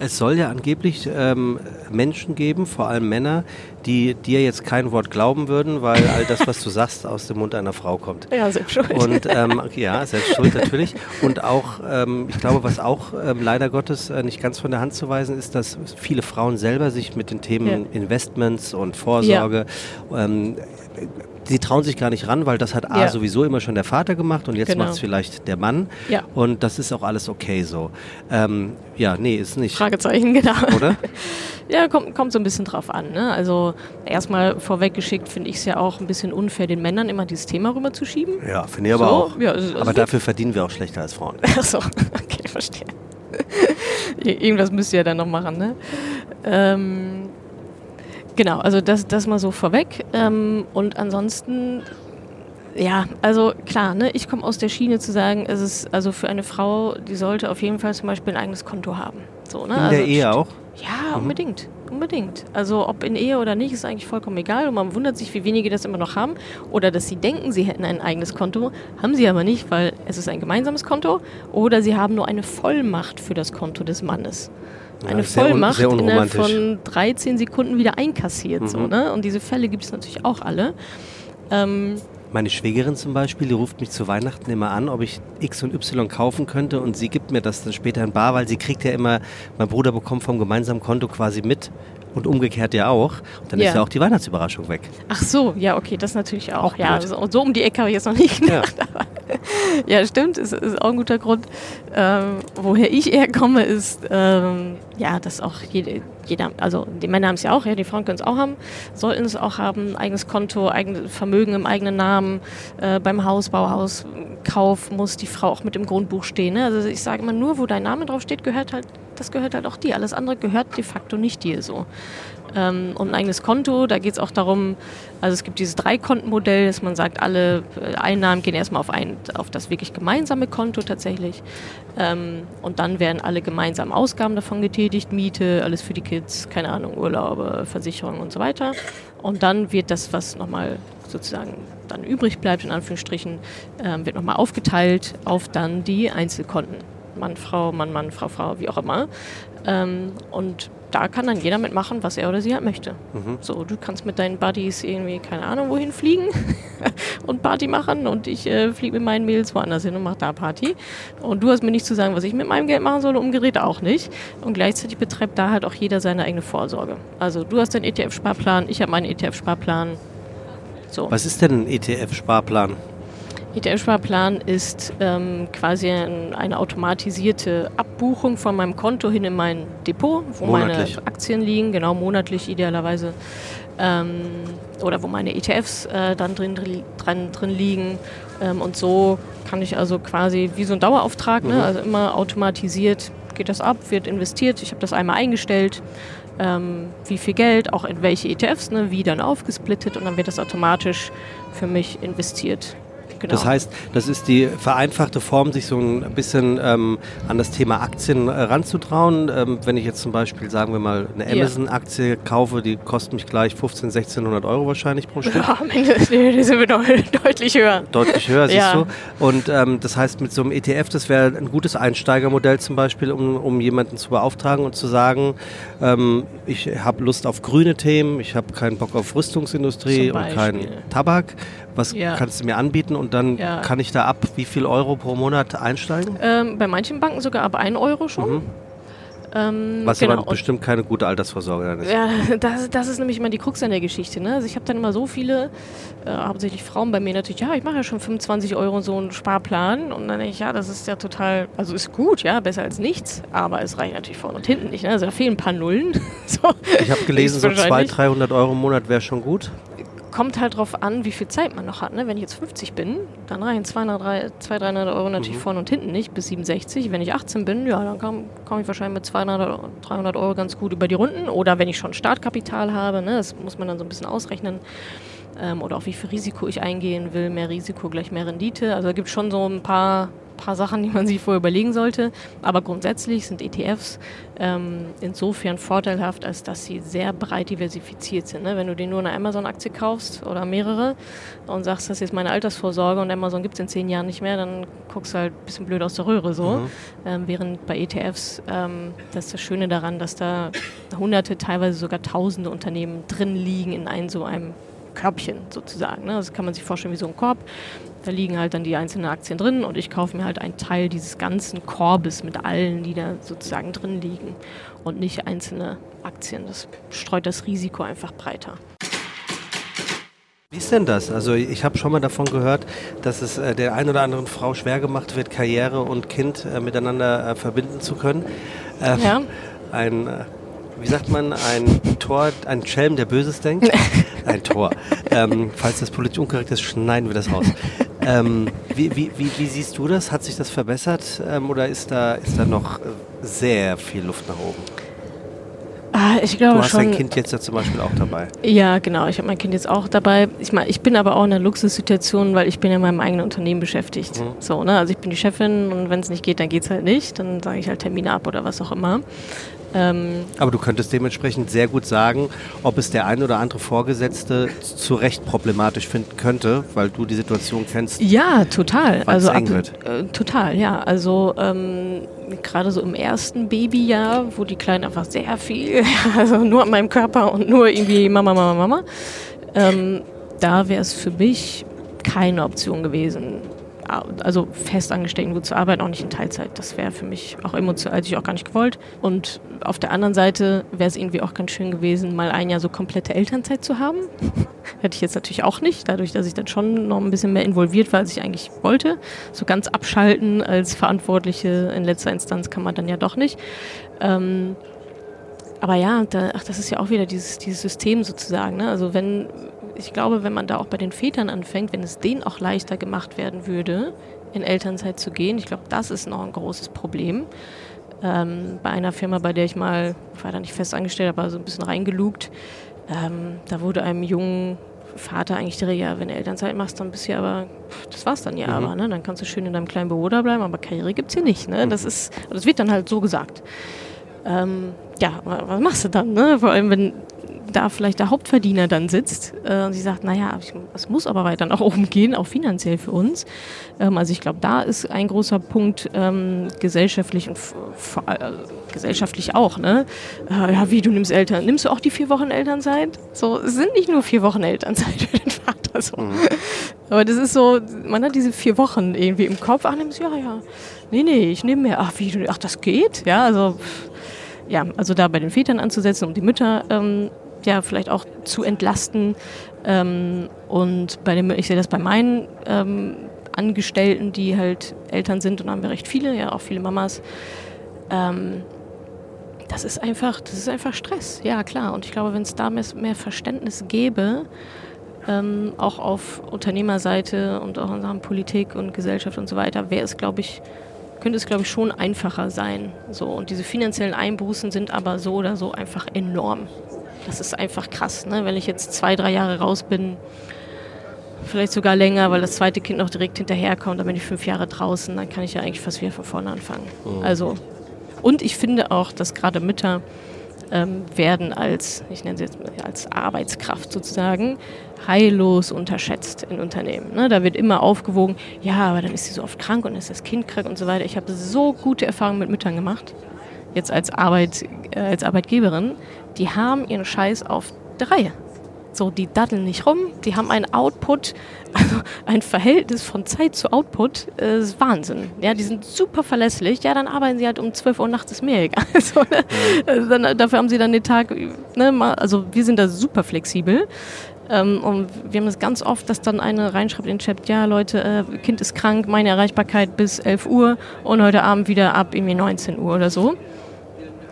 Speaker 2: Es soll ja angeblich ähm, Menschen geben, vor allem Männer, die dir jetzt kein Wort glauben würden, weil all das, was du sagst, aus dem Mund einer Frau kommt.
Speaker 1: Ja, selbst schuld.
Speaker 2: Und ähm, ja, selbst schuld natürlich. Und auch, ähm, ich glaube, was auch ähm, leider Gottes äh, nicht ganz von der Hand zu weisen ist, dass viele Frauen selber sich mit den Themen ja. Investments und Vorsorge ja ähm, sie trauen sich gar nicht ran, weil das hat A ja. sowieso immer schon der Vater gemacht und jetzt genau. macht es vielleicht der Mann. Ja. Und das ist auch alles okay so. Ähm, ja, nee, ist nicht.
Speaker 1: Fragezeichen, (laughs) genau.
Speaker 2: Oder?
Speaker 1: ja, kommt, kommt so ein bisschen drauf an. Ne? Also erstmal vorweggeschickt finde ich es ja auch ein bisschen unfair, den Männern immer dieses Thema rüberzuschieben.
Speaker 2: Ja, finde ich aber so. auch. Ja, also aber dafür verdienen wir auch schlechter als Frauen. (laughs)
Speaker 1: Ach so, okay, verstehe. (laughs) Irgendwas müsst ihr ja dann noch machen, ne? Ähm, Genau, also das, das mal so vorweg. Ähm, und ansonsten, ja, also klar, ne, ich komme aus der Schiene zu sagen, es ist also für eine Frau, die sollte auf jeden Fall zum Beispiel ein eigenes Konto haben. So, ne?
Speaker 2: In
Speaker 1: also,
Speaker 2: der Ehe auch?
Speaker 1: Ja, mhm. unbedingt. Unbedingt. Also ob in Ehe oder nicht, ist eigentlich vollkommen egal. Und man wundert sich, wie wenige das immer noch haben. Oder dass sie denken, sie hätten ein eigenes Konto. Haben sie aber nicht, weil es ist ein gemeinsames Konto. Oder sie haben nur eine Vollmacht für das Konto des Mannes eine ja, Vollmacht sehr un, sehr innerhalb von 13 Sekunden wieder einkassiert. Mhm. So, ne? Und diese Fälle gibt es natürlich auch alle.
Speaker 2: Ähm, meine Schwägerin zum Beispiel, die ruft mich zu Weihnachten immer an, ob ich X und Y kaufen könnte und sie gibt mir das dann später in Bar, weil sie kriegt ja immer, mein Bruder bekommt vom gemeinsamen Konto quasi mit und umgekehrt ja auch. Und dann ja. ist ja auch die Weihnachtsüberraschung weg.
Speaker 1: Ach so, ja, okay, das natürlich auch. auch ja, so, so, um die Ecke habe ich jetzt noch nicht gedacht. Ja, (laughs) ja stimmt, ist, ist auch ein guter Grund. Ähm, woher ich herkomme, ist, ähm, ja, dass auch jede, jeder, also die Männer haben es ja auch, ja, die Frauen können es auch haben, sollten es auch haben, eigenes Konto, eigenes Vermögen im eigenen Namen, äh, beim Hausbau, Hauskauf muss die Frau auch mit im Grundbuch stehen. Ne? Also ich sage immer, nur wo dein Name drauf steht, gehört halt, das gehört halt auch dir. Alles andere gehört de facto nicht dir so ähm, und ein eigenes Konto. Da geht es auch darum, also es gibt dieses Dreikontenmodell, dass man sagt, alle äh, Einnahmen gehen erstmal auf, ein, auf das wirklich gemeinsame Konto tatsächlich. Ähm, und dann werden alle gemeinsamen Ausgaben davon getätigt, Miete, alles für die Kids, keine Ahnung, Urlaube, Versicherung und so weiter. Und dann wird das, was nochmal sozusagen dann übrig bleibt, in Anführungsstrichen, ähm, wird nochmal aufgeteilt auf dann die Einzelkonten. Mann, Frau, Mann, Mann, Frau, Frau, wie auch immer. Ähm, und da kann dann jeder mitmachen, was er oder sie halt möchte. Mhm. So, du kannst mit deinen Buddies irgendwie, keine Ahnung, wohin fliegen (laughs) und Party machen und ich äh, fliege mit meinen Mädels woanders hin und mache da Party. Und du hast mir nicht zu sagen, was ich mit meinem Geld machen soll, umgedreht auch nicht. Und gleichzeitig betreibt da halt auch jeder seine eigene Vorsorge. Also du hast deinen ETF-Sparplan, ich habe meinen ETF-Sparplan.
Speaker 2: So. Was ist denn ein ETF-Sparplan?
Speaker 1: ETF-Sparplan ist ähm, quasi ein, eine automatisierte Abbuchung von meinem Konto hin in mein Depot, wo monatlich. meine Aktien liegen, genau monatlich idealerweise. Ähm, oder wo meine ETFs äh, dann drin, drin, drin liegen. Ähm, und so kann ich also quasi wie so ein Dauerauftrag, ne? mhm. ne? also immer automatisiert geht das ab, wird investiert. Ich habe das einmal eingestellt ähm, wie viel Geld, auch in welche ETFs, ne, wie dann aufgesplittet und dann wird das automatisch für mich investiert.
Speaker 2: Genau. Das heißt, das ist die vereinfachte Form, sich so ein bisschen ähm, an das Thema Aktien äh, ranzutrauen. Ähm, wenn ich jetzt zum Beispiel, sagen wir mal, eine Amazon-Aktie kaufe, die kostet mich gleich 15, 1600 Euro wahrscheinlich pro Stück.
Speaker 1: Ja, die sind wir (laughs) deutlich höher.
Speaker 2: Deutlich höher, siehst ja. du. Und ähm, das heißt, mit so einem ETF, das wäre ein gutes Einsteigermodell zum Beispiel, um, um jemanden zu beauftragen und zu sagen, ähm, ich habe Lust auf grüne Themen, ich habe keinen Bock auf Rüstungsindustrie und keinen Tabak was ja. kannst du mir anbieten und dann ja. kann ich da ab wie viel Euro pro Monat einsteigen?
Speaker 1: Ähm, bei manchen Banken sogar ab 1 Euro schon. Mhm.
Speaker 2: Ähm, Was genau. aber bestimmt keine gute Altersvorsorge dann
Speaker 1: ist. Ja, (laughs) das, das ist nämlich immer die Krux an der Geschichte. Ne? Also ich habe dann immer so viele, äh, hauptsächlich Frauen bei mir natürlich, ja, ich mache ja schon 25 Euro so einen Sparplan und dann denke ich, ja, das ist ja total, also ist gut, ja, besser als nichts, aber es reicht natürlich vorne und hinten nicht. Ne? Also da fehlen ein paar Nullen. (laughs)
Speaker 2: so, ich habe gelesen, so 200, 300 Euro im Monat wäre schon gut
Speaker 1: kommt halt drauf an, wie viel Zeit man noch hat. Ne? Wenn ich jetzt 50 bin, dann reichen 200, 200 300 Euro natürlich mhm. vorne und hinten nicht bis 67. Wenn ich 18 bin, ja, dann komme komm ich wahrscheinlich mit 200, 300 Euro ganz gut über die Runden. Oder wenn ich schon Startkapital habe, ne? das muss man dann so ein bisschen ausrechnen. Ähm, oder auch wie viel Risiko ich eingehen will. Mehr Risiko gleich mehr Rendite. Also da gibt es schon so ein paar paar Sachen, die man sich vorher überlegen sollte. Aber grundsätzlich sind ETFs ähm, insofern vorteilhaft, als dass sie sehr breit diversifiziert sind. Ne? Wenn du dir nur eine Amazon-Aktie kaufst oder mehrere und sagst, das ist meine Altersvorsorge und Amazon gibt es in zehn Jahren nicht mehr, dann guckst du halt ein bisschen blöd aus der Röhre so. Mhm. Ähm, während bei ETFs, ähm, das ist das Schöne daran, dass da hunderte, teilweise sogar tausende Unternehmen drin liegen in einem so einem Körbchen sozusagen. Ne? Das kann man sich vorstellen wie so ein Korb. Da liegen halt dann die einzelnen Aktien drin und ich kaufe mir halt einen Teil dieses ganzen Korbes mit allen, die da sozusagen drin liegen und nicht einzelne Aktien. Das streut das Risiko einfach breiter.
Speaker 2: Wie ist denn das? Also ich habe schon mal davon gehört, dass es äh, der einen oder anderen Frau schwer gemacht wird, Karriere und Kind äh, miteinander äh, verbinden zu können. Ähm, ja. Ein wie sagt man, ein Tor, ein Schelm, der Böses denkt? (laughs) ein Tor. Ähm, falls das politisch unkorrekt ist, schneiden wir das raus. Ähm, wie, wie, wie, wie, siehst du das? Hat sich das verbessert ähm, oder ist da, ist da noch sehr viel Luft nach oben?
Speaker 1: Ah, ich glaube
Speaker 2: du hast
Speaker 1: schon.
Speaker 2: dein Kind jetzt ja zum Beispiel auch dabei.
Speaker 1: Ja, genau. Ich habe mein Kind jetzt auch dabei. Ich, mein, ich bin aber auch in einer Luxussituation, weil ich bin ja in meinem eigenen Unternehmen beschäftigt. Mhm. So, ne? Also ich bin die Chefin und wenn es nicht geht, dann geht es halt nicht. Dann sage ich halt Termine ab oder was auch immer.
Speaker 2: Ähm Aber du könntest dementsprechend sehr gut sagen, ob es der ein oder andere Vorgesetzte zu Recht problematisch finden könnte, weil du die Situation kennst.
Speaker 1: Ja, total. Also eng wird. Äh, total, ja. Also ähm, gerade so im ersten Babyjahr, wo die Kleinen einfach sehr viel, (laughs) also nur an meinem Körper und nur irgendwie Mama, Mama, Mama, ähm, da wäre es für mich keine Option gewesen, also festangestellt irgendwo zu arbeiten, auch nicht in Teilzeit. Das wäre für mich auch emotional, hätte ich auch gar nicht gewollt. Und auf der anderen Seite wäre es irgendwie auch ganz schön gewesen, mal ein Jahr so komplette Elternzeit zu haben. (laughs) hätte ich jetzt natürlich auch nicht, dadurch, dass ich dann schon noch ein bisschen mehr involviert war, als ich eigentlich wollte. So ganz abschalten als Verantwortliche in letzter Instanz kann man dann ja doch nicht. Ähm, aber ja, da, ach, das ist ja auch wieder dieses, dieses System sozusagen. Ne? Also wenn, ich glaube, wenn man da auch bei den Vätern anfängt, wenn es denen auch leichter gemacht werden würde, in Elternzeit zu gehen, ich glaube, das ist noch ein großes Problem. Ähm, bei einer Firma, bei der ich mal, ich war da nicht fest angestellt, aber so ein bisschen reingelugt, ähm, da wurde einem jungen Vater eigentlich direkt, ja, wenn du Elternzeit machst, dann bist du ja aber, das war's dann ja mhm. aber, ne? Dann kannst du schön in deinem kleinen Büro da bleiben, aber Karriere gibt's hier nicht, ne? Das ist, das wird dann halt so gesagt. Ähm, ja, was machst du dann, ne? Vor allem, wenn da vielleicht der Hauptverdiener dann sitzt äh, und sie sagt, naja, es muss aber weiter nach oben gehen, auch finanziell für uns. Ähm, also ich glaube, da ist ein großer Punkt ähm, gesellschaftlich und äh, gesellschaftlich auch, ne? Äh, ja, wie du nimmst Eltern, nimmst du auch die vier Wochen Elternzeit? So, es sind nicht nur vier Wochen Elternzeit (laughs) für den Vater. So. Mhm. Aber das ist so, man hat diese vier Wochen irgendwie im Kopf, ach, nimmst ja, ja. Nee, nee, ich nehme mehr. Ach, wie, ach, das geht? Ja, also ja, also da bei den Vätern anzusetzen, um die Mütter ähm, ja vielleicht auch zu entlasten. Ähm, und bei dem, ich sehe das bei meinen ähm, Angestellten, die halt Eltern sind und haben wir recht viele, ja auch viele Mamas. Ähm, das ist einfach, das ist einfach Stress, ja klar. Und ich glaube, wenn es da mehr, Verständnis gäbe, ähm, auch auf Unternehmerseite und auch in Sachen Politik und Gesellschaft und so weiter, wäre es, glaube ich, könnte es, glaube ich, schon einfacher sein. So, und diese finanziellen Einbußen sind aber so oder so einfach enorm. Das ist einfach krass, ne? Wenn ich jetzt zwei, drei Jahre raus bin, vielleicht sogar länger, weil das zweite Kind noch direkt hinterherkommt, dann bin ich fünf Jahre draußen, dann kann ich ja eigentlich fast wieder von vorne anfangen. Mhm. Also, und ich finde auch, dass gerade Mütter ähm, werden als, ich nenne sie jetzt als Arbeitskraft sozusagen, heillos unterschätzt in Unternehmen. Ne? Da wird immer aufgewogen, ja, aber dann ist sie so oft krank und ist das Kind krank und so weiter. Ich habe so gute Erfahrungen mit Müttern gemacht, jetzt als, Arbeit, äh, als Arbeitgeberin, die haben ihren Scheiß auf drei. So, die daddeln nicht rum, die haben einen Output, (laughs) also ein Verhältnis von Zeit zu Output, äh, ist Wahnsinn. Ja, die sind super verlässlich. Ja, dann arbeiten sie halt um 12 Uhr nachts, ist mir egal. (laughs) so, ne? also dann, dafür haben sie dann den Tag, ne, also wir sind da super flexibel. Ähm, und wir haben es ganz oft, dass dann eine reinschreibt in den Chat, ja Leute, äh, Kind ist krank, meine Erreichbarkeit bis 11 Uhr und heute Abend wieder ab irgendwie 19 Uhr oder so.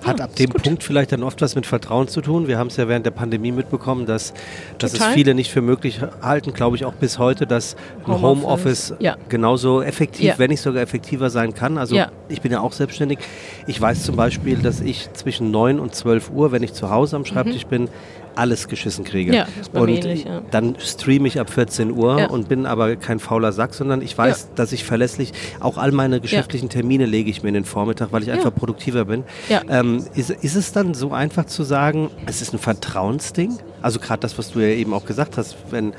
Speaker 2: Hat ab dem Punkt vielleicht dann oft was mit Vertrauen zu tun. Wir haben es ja während der Pandemie mitbekommen, dass, dass es viele nicht für möglich halten, glaube ich auch bis heute, dass ein Homeoffice Home ja. genauso effektiv, ja. wenn nicht sogar effektiver sein kann. Also ich bin ja auch selbstständig. Ich weiß zum Beispiel, dass ich zwischen 9 und 12 Uhr, wenn ich zu Hause am Schreibtisch mhm. bin, alles geschissen kriege. Ja, ist bei und ähnlich, ja. dann streame ich ab 14 Uhr ja. und bin aber kein fauler Sack, sondern ich weiß, ja. dass ich verlässlich auch all meine geschäftlichen Termine lege ich mir in den Vormittag, weil ich einfach produktiver bin. Ähm, ist, ist es dann so einfach zu sagen, es ist ein Vertrauensding? Also gerade das, was du ja eben auch gesagt hast, wenn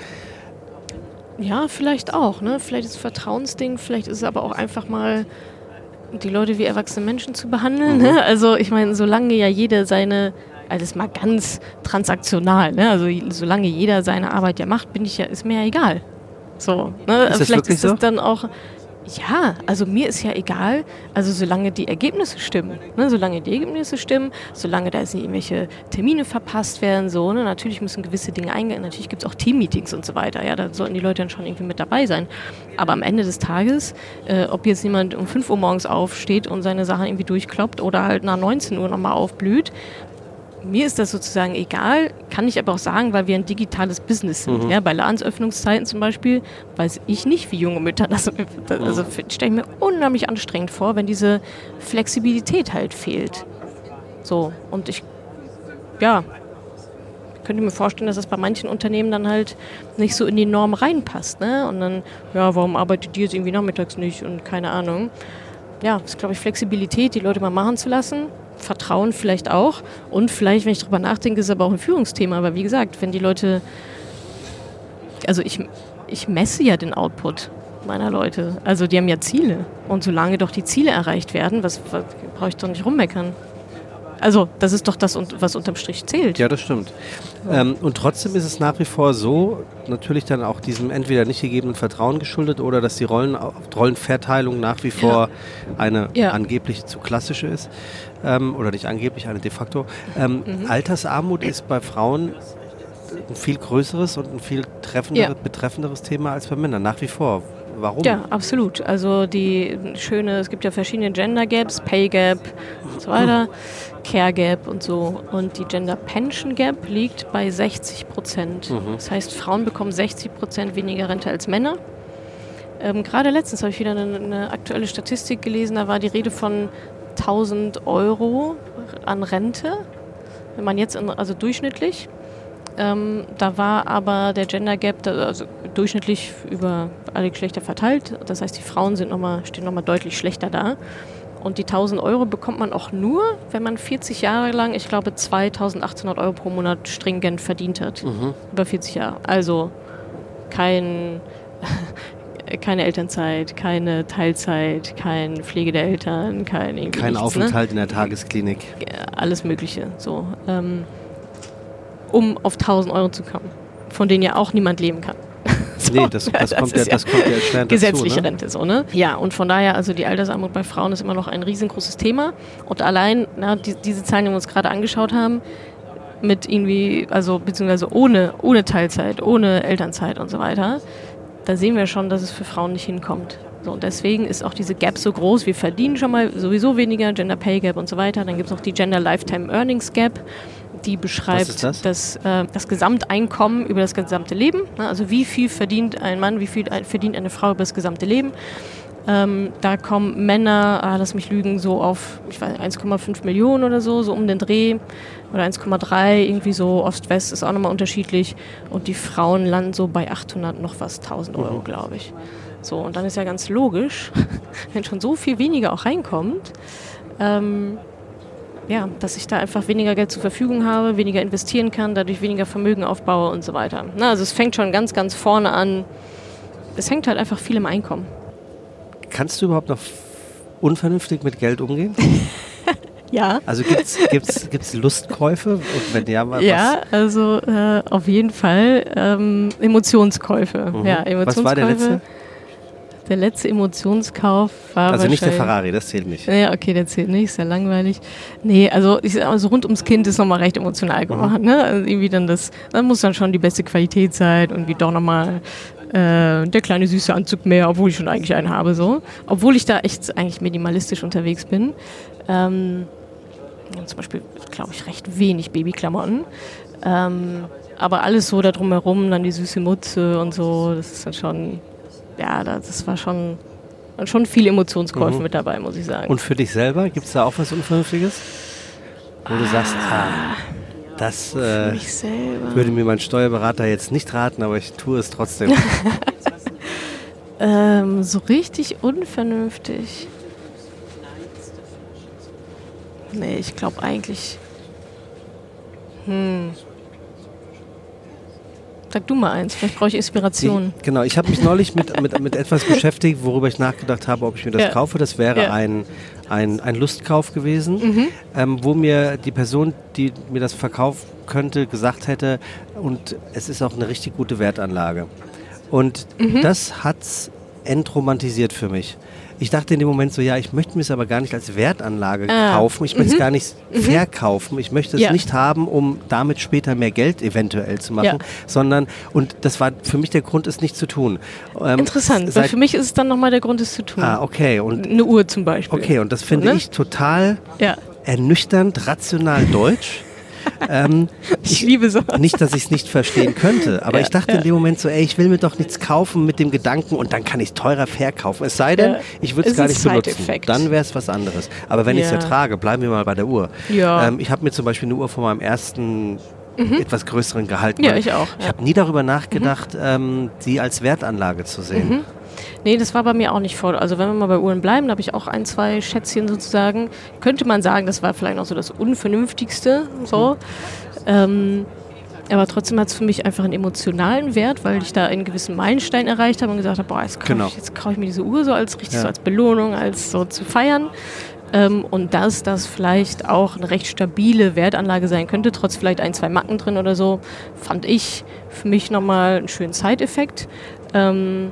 Speaker 1: ja, vielleicht auch. Ne? Vielleicht ist es ein Vertrauensding, vielleicht ist es aber auch einfach mal die Leute wie erwachsene Menschen zu behandeln. Mhm. Ne? Also ich meine, solange ja jeder seine also das ist mal ganz transaktional. Ne? Also solange jeder seine Arbeit ja macht, bin ich ja, ist mir ja egal. So, ne? Ist Vielleicht ist das so? dann auch. Ja, also mir ist ja egal, also solange die Ergebnisse stimmen, ne, solange die Ergebnisse stimmen, solange da jetzt nicht irgendwelche Termine verpasst werden, so, ne, natürlich müssen gewisse Dinge eingehen, natürlich gibt es auch Teammeetings und so weiter, ja, da sollten die Leute dann schon irgendwie mit dabei sein. Aber am Ende des Tages, äh, ob jetzt jemand um 5 Uhr morgens aufsteht und seine Sachen irgendwie durchkloppt oder halt nach 19 Uhr nochmal aufblüht, mir ist das sozusagen egal, kann ich aber auch sagen, weil wir ein digitales Business sind. Mhm. Ja, bei Ladensöffnungszeiten zum Beispiel weiß ich nicht, wie junge Mütter das, also stelle ich mir unheimlich anstrengend vor, wenn diese Flexibilität halt fehlt. So, und ich, ja, könnte mir vorstellen, dass das bei manchen Unternehmen dann halt nicht so in die Norm reinpasst. Ne? Und dann, ja, warum arbeitet die jetzt irgendwie nachmittags nicht und keine Ahnung. Ja, das ist, glaube ich, Flexibilität, die Leute mal machen zu lassen Vertrauen vielleicht auch. Und vielleicht, wenn ich darüber nachdenke, ist es aber auch ein Führungsthema. Aber wie gesagt, wenn die Leute, also ich, ich messe ja den Output meiner Leute. Also die haben ja Ziele. Und solange doch die Ziele erreicht werden, was, was brauche ich doch nicht rummeckern. Also, das ist doch das, was unterm Strich zählt.
Speaker 2: Ja, das stimmt. Ja. Ähm, und trotzdem ist es nach wie vor so, natürlich dann auch diesem entweder nicht gegebenen Vertrauen geschuldet oder dass die Rollen, Rollenverteilung nach wie vor ja. eine ja. angeblich zu klassische ist. Ähm, oder nicht angeblich, eine de facto. Ähm, mhm. Altersarmut ist bei Frauen ein viel größeres und ein viel treffenderes, betreffenderes Thema als bei Männern, nach wie vor. Warum?
Speaker 1: Ja, absolut. Also die schöne, es gibt ja verschiedene Gender Gaps, Pay Gap und so weiter, Care Gap und so. Und die Gender Pension Gap liegt bei 60 Prozent. Mhm. Das heißt, Frauen bekommen 60 Prozent weniger Rente als Männer. Ähm, Gerade letztens habe ich wieder eine, eine aktuelle Statistik gelesen, da war die Rede von 1000 Euro an Rente, wenn man jetzt, in, also durchschnittlich. Ähm, da war aber der Gender Gap also durchschnittlich über alle Geschlechter verteilt. Das heißt, die Frauen sind noch mal, stehen nochmal deutlich schlechter da. Und die 1000 Euro bekommt man auch nur, wenn man 40 Jahre lang, ich glaube, 2800 Euro pro Monat stringent verdient hat. Mhm. Über 40 Jahre. Also kein, (laughs) keine Elternzeit, keine Teilzeit, kein Pflege der Eltern, kein
Speaker 2: Kein
Speaker 1: nichts,
Speaker 2: Aufenthalt ne? in der Tagesklinik.
Speaker 1: Alles Mögliche. So. Ähm, um auf 1000 Euro zu kommen, von denen ja auch niemand leben kann.
Speaker 2: So, nee, das, das, das, kommt ja, das kommt ja erschwerend
Speaker 1: Gesetzliche
Speaker 2: dazu,
Speaker 1: ne? Rente, so, ne? Ja, und von daher, also die Altersarmut bei Frauen ist immer noch ein riesengroßes Thema. Und allein, na, die, diese Zahlen, die wir uns gerade angeschaut haben, mit irgendwie, also beziehungsweise ohne, ohne Teilzeit, ohne Elternzeit und so weiter, da sehen wir schon, dass es für Frauen nicht hinkommt. So, und deswegen ist auch diese Gap so groß. Wir verdienen schon mal sowieso weniger, Gender Pay Gap und so weiter. Dann gibt es noch die Gender Lifetime Earnings Gap die beschreibt das? Das, äh, das Gesamteinkommen über das gesamte Leben. Ne? Also wie viel verdient ein Mann, wie viel verdient eine Frau über das gesamte Leben. Ähm, da kommen Männer, ah, lass mich lügen, so auf ich weiß 1,5 Millionen oder so, so um den Dreh oder 1,3, irgendwie so Ost-West ist auch nochmal unterschiedlich. Und die Frauen landen so bei 800 noch was, 1000 Euro,
Speaker 2: Mhm.
Speaker 1: glaube ich. So, und dann ist ja ganz logisch, (laughs) wenn schon so viel weniger auch reinkommt, ähm, ja, dass ich da einfach weniger Geld zur Verfügung habe, weniger investieren kann, dadurch weniger Vermögen aufbaue und so weiter. Na, also es fängt schon ganz, ganz vorne an. Es hängt halt einfach viel im Einkommen.
Speaker 2: Kannst du überhaupt noch unvernünftig mit Geld umgehen? (laughs)
Speaker 1: Ja.
Speaker 2: Also gibt's gibt's gibt's Lustkäufe und wenn ja, was?
Speaker 1: Ja, also äh, auf jeden Fall ähm, Emotionskäufe.
Speaker 2: Mhm.
Speaker 1: Ja,
Speaker 2: Was
Speaker 1: Emotionskäufe.
Speaker 2: war der letzte?
Speaker 1: Der letzte Emotionskauf war
Speaker 2: Also nicht der Ferrari, das zählt nicht.
Speaker 1: Ja, okay, der zählt nicht, ist ja langweilig. Nee, also ich sag mal, so rund ums Kind ist nochmal recht emotional gemacht,
Speaker 2: Mhm.
Speaker 1: ne? Also irgendwie dann das, dann muss dann schon die beste Qualität sein und wie doch nochmal äh, der kleine süße Anzug mehr, obwohl ich schon eigentlich einen habe, so. Obwohl ich da echt eigentlich minimalistisch unterwegs bin. Ähm, zum Beispiel, glaube ich, recht wenig Babyklamotten. Ähm, aber alles so da drumherum, dann die süße Mutze und so, das ist dann schon, ja, das das war schon, schon viel Emotionskäufe
Speaker 2: Mhm.
Speaker 1: mit dabei, muss ich sagen.
Speaker 2: Und für dich selber gibt's da auch was Unvernünftiges? Wo du sagst, ah, das
Speaker 1: Für
Speaker 2: äh, würde mir mein Steuerberater jetzt nicht raten, aber ich tue es trotzdem. (laughs)
Speaker 1: Ähm, so richtig unvernünftig. Nee, ich glaube eigentlich. Hm. Sag du mal eins, vielleicht brauche ich Inspiration.
Speaker 2: Ich, genau, ich habe mich neulich mit, mit, mit etwas beschäftigt, worüber ich nachgedacht habe, ob ich mir das
Speaker 1: Ja.
Speaker 2: kaufe. Das wäre
Speaker 1: Ja. Mhm.
Speaker 2: ein, ein, ein Lustkauf gewesen, ähm, wo mir die Person, die mir das verkaufen könnte, gesagt hätte, und es ist auch eine richtig gute Wertanlage. Und
Speaker 1: Mhm.
Speaker 2: das hat's entromantisiert für mich. Ich dachte in dem Moment so, ja, ich möchte mir es aber gar nicht als Wertanlage
Speaker 1: Ah.
Speaker 2: kaufen. Ich möchte es gar nicht verkaufen. Ich möchte es
Speaker 1: Ja.
Speaker 2: nicht haben, um damit später mehr Geld eventuell zu machen,
Speaker 1: Ja.
Speaker 2: sondern, und das war für mich der Grund, es nicht zu tun. Ähm,
Speaker 1: Interessant, weil für mich ist es dann nochmal der Grund, es zu tun.
Speaker 2: ah, okay. Und,
Speaker 1: Eine Uhr zum Beispiel.
Speaker 2: okay, und das finde
Speaker 1: Ne?
Speaker 2: ich total
Speaker 1: Ja,
Speaker 2: ernüchternd, rational deutsch. Ähm, (laughs)
Speaker 1: ich liebe so.
Speaker 2: nicht, dass ich es nicht verstehen könnte, aber
Speaker 1: Ja,
Speaker 2: ich dachte
Speaker 1: ja.
Speaker 2: in dem Moment so, ey, ich will mir doch nichts kaufen mit dem Gedanken und dann kann ich es teurer verkaufen. Es sei denn,
Speaker 1: Ja,
Speaker 2: ich würde es gar nicht benutzen. Dann wäre es was anderes. Aber wenn ich es ja
Speaker 1: Ja.
Speaker 2: trage, bleiben wir mal bei der Uhr. Ähm, ich habe mir zum Beispiel eine Uhr von meinem ersten etwas größeren Gehalt.
Speaker 1: Ja, ich auch,
Speaker 2: Ich
Speaker 1: ja.
Speaker 2: habe nie darüber nachgedacht, ähm, die als Wertanlage zu sehen.
Speaker 1: Nee, das war bei mir auch nicht vor. Also wenn wir mal bei Uhren bleiben, da habe ich auch ein, zwei Schätzchen sozusagen. Könnte man sagen, das war vielleicht auch so das Unvernünftigste. So. Ähm, aber trotzdem hat es für mich einfach einen emotionalen Wert, weil ich da einen gewissen Meilenstein erreicht habe und gesagt habe, boah, jetzt kaufe
Speaker 2: Genau.
Speaker 1: ich, jetzt kaufe ich mir diese Uhr so als richtig
Speaker 2: Ja.
Speaker 1: so als Belohnung, als so zu feiern. Ähm, und dass das vielleicht auch eine recht stabile Wertanlage sein könnte, trotz vielleicht ein, zwei Macken drin oder so, fand ich für mich nochmal einen schönen Side-Effekt. Ähm,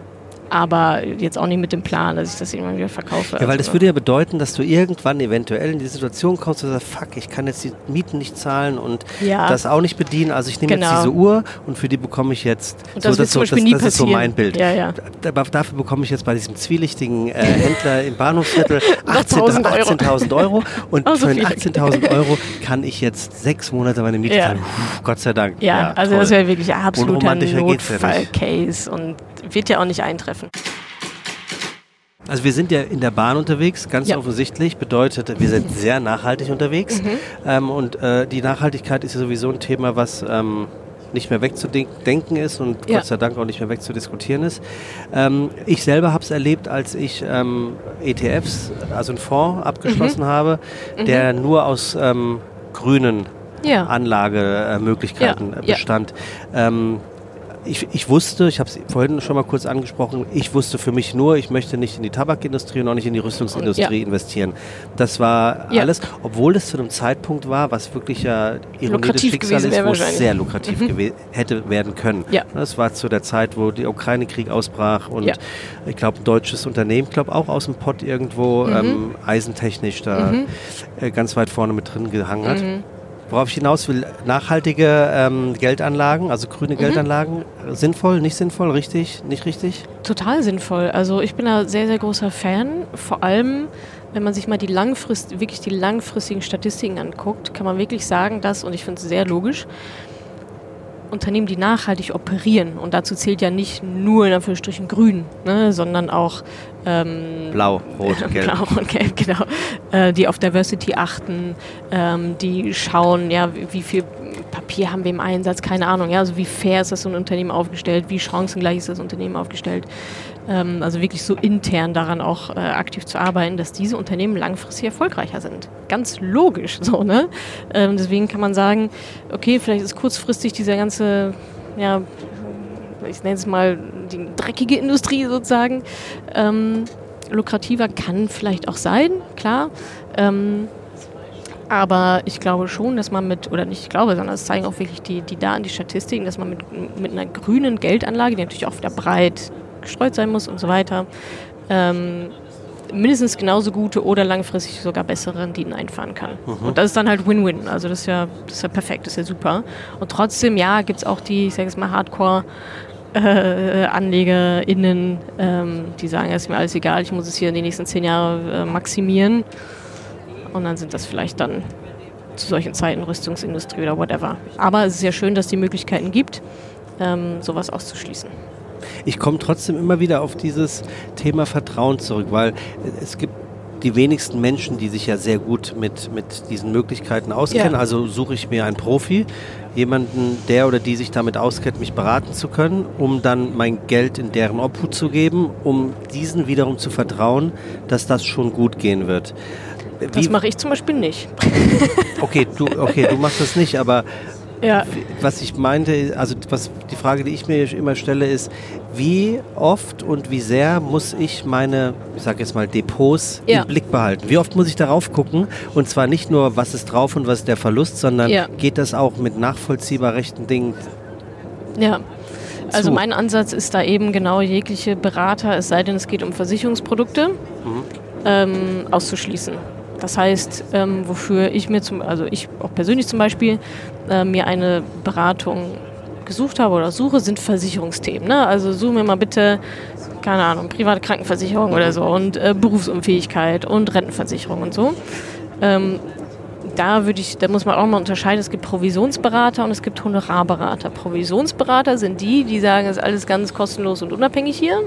Speaker 1: aber jetzt auch nicht mit dem Plan, dass ich das irgendwann wieder verkaufe.
Speaker 2: Ja, weil das
Speaker 1: Also,
Speaker 2: würde ja bedeuten, dass du irgendwann eventuell in die Situation kommst, dass du sagst, fuck, ich kann jetzt die Mieten nicht zahlen und
Speaker 1: Ja.
Speaker 2: das auch nicht bedienen. Also ich nehme
Speaker 1: Genau.
Speaker 2: jetzt diese Uhr und für die bekomme ich jetzt
Speaker 1: Und das
Speaker 2: so,
Speaker 1: Beispiel nie
Speaker 2: das, das ist so mein Bild.
Speaker 1: Ja, ja.
Speaker 2: Aber dafür bekomme ich jetzt bei diesem zwielichtigen äh, Händler im Bahnhofsviertel (laughs)
Speaker 1: 1000 Euro.
Speaker 2: 18.000 Euro. Und (laughs)
Speaker 1: Oh, so
Speaker 2: für den
Speaker 1: viel.
Speaker 2: 18.000 (laughs) Euro kann ich jetzt sechs Monate meine Miete zahlen. Puh, Gott sei Dank.
Speaker 1: Ja, also
Speaker 2: toll.
Speaker 1: das wäre wirklich absoluter. Notfall-Case und wird ja auch nicht eintreffen.
Speaker 2: Also wir sind ja in der Bahn unterwegs, ganz
Speaker 1: Ja.
Speaker 2: offensichtlich. Bedeutet, wir sind sehr nachhaltig unterwegs.
Speaker 1: Mhm.
Speaker 2: Ähm, und äh, die Nachhaltigkeit ist ja sowieso ein Thema, was ähm, nicht mehr wegzudenken ist und
Speaker 1: Ja.
Speaker 2: Gott sei Dank auch nicht mehr wegzudiskutieren ist. Ähm, ich selber habe es erlebt, als ich ähm, ETFs, also einen Fonds abgeschlossen habe, der nur aus ähm, grünen
Speaker 1: Mhm. Ja.
Speaker 2: Anlagemöglichkeiten bestand. Ähm, ich, ich wusste, ich habe es vorhin schon mal kurz angesprochen, ich wusste für mich nur, ich möchte nicht in die Tabakindustrie und auch nicht in die Rüstungsindustrie
Speaker 1: Ja.
Speaker 2: investieren. Das war
Speaker 1: Ja.
Speaker 2: alles, obwohl es zu einem Zeitpunkt war, was wirklich ja Ironie des Schicksals ist, wo es sehr lukrativ gewe- hätte werden können.
Speaker 1: Ja.
Speaker 2: Das war zu der Zeit, wo der Ukraine-Krieg ausbrach und
Speaker 1: Ja.
Speaker 2: ich glaube, ein deutsches Unternehmen, ich glaube auch aus dem Pott irgendwo
Speaker 1: Mhm.
Speaker 2: ähm, eisentechnisch da äh, ganz weit vorne mit drin gehangen hat.
Speaker 1: Mhm.
Speaker 2: Worauf ich hinaus will, nachhaltige ähm, Geldanlagen, also
Speaker 1: Mhm.
Speaker 2: grüne Geldanlagen, äh, sinnvoll, nicht sinnvoll, richtig, nicht richtig?
Speaker 1: Total sinnvoll. Also ich bin da sehr, sehr großer Fan. Vor allem, wenn man sich mal die langfrist, wirklich die langfristigen Statistiken anguckt, kann man wirklich sagen, dass, und ich finde es sehr logisch, Unternehmen, die nachhaltig operieren, und dazu zählt ja nicht nur in Anführungsstrichen grün, ne, sondern auch
Speaker 2: ähm, blau, rot, (laughs) gelb.
Speaker 1: Blau und gelb, genau. Äh, die auf Diversity achten, ähm, die schauen, ja, wie viel Papier haben wir im Einsatz, keine Ahnung, ja, also wie fair ist das Unternehmen aufgestellt, wie chancengleich ist das Unternehmen aufgestellt. Ähm, also wirklich so intern daran auch äh, aktiv zu arbeiten, dass diese Unternehmen langfristig erfolgreicher sind. Ganz logisch so, ne? Ähm, deswegen kann man sagen, okay, vielleicht ist kurzfristig dieser ganze, ja, ich nenne es mal die dreckige Industrie sozusagen, ähm, lukrativer kann vielleicht auch sein, klar. Ähm, aber ich glaube schon, dass man mit, oder nicht ich glaube, sondern es zeigen auch wirklich die, die Daten, die Statistiken, dass man mit, mit einer grünen Geldanlage, die natürlich auch wieder breit gestreut sein muss und so weiter, ähm, mindestens genauso gute oder langfristig sogar bessere Renditen einfahren kann. Mhm. Und das ist dann halt Win-Win. Also das ist ja, das ist ja perfekt, das ist ja super. Und trotzdem, ja, gibt es auch die, ich sage jetzt mal, Hardcore- äh, AnlegerInnen, ähm, die sagen, es ist mir alles egal, ich muss es hier in den nächsten zehn Jahren äh, maximieren. Und dann sind das vielleicht dann zu solchen Zeiten Rüstungsindustrie oder whatever. Aber es ist ja schön, dass es die Möglichkeiten gibt, ähm, sowas auszuschließen.
Speaker 2: Ich komme trotzdem immer wieder auf dieses Thema Vertrauen zurück, weil es gibt die wenigsten Menschen, die sich ja sehr gut mit, mit diesen Möglichkeiten auskennen. Ja. Also suche ich mir einen Profi, jemanden, der oder die sich damit auskennt, mich beraten zu können, um dann mein Geld in deren Obhut zu geben, um diesen wiederum zu vertrauen, dass das schon gut gehen wird.
Speaker 1: Wie das mache ich zum Beispiel nicht.
Speaker 2: Okay, du, okay, du machst das nicht, aber ja. Was ich meinte, also was die Frage, die ich mir immer stelle, ist, wie oft und wie sehr muss ich meine, ich sage jetzt mal, Depots ja. im Blick behalten? Wie oft muss ich darauf gucken? Und zwar nicht nur, was ist drauf und was ist der Verlust, sondern ja. geht das auch mit nachvollziehbar rechten Dingen?
Speaker 1: Ja. Also mein Ansatz ist da eben genau jegliche Berater, es sei denn, es geht um Versicherungsprodukte, mhm. ähm, auszuschließen. Das heißt, ähm, wofür ich mir zum, also ich auch persönlich zum Beispiel, äh, mir eine Beratung gesucht habe oder suche, sind Versicherungsthemen. Ne? Also suche mir mal bitte, keine Ahnung, private Krankenversicherung oder so und äh, Berufsunfähigkeit und Rentenversicherung und so. Ähm, da würde ich, da muss man auch mal unterscheiden, es gibt Provisionsberater und es gibt Honorarberater. Provisionsberater sind die, die sagen, es ist alles ganz kostenlos und unabhängig hier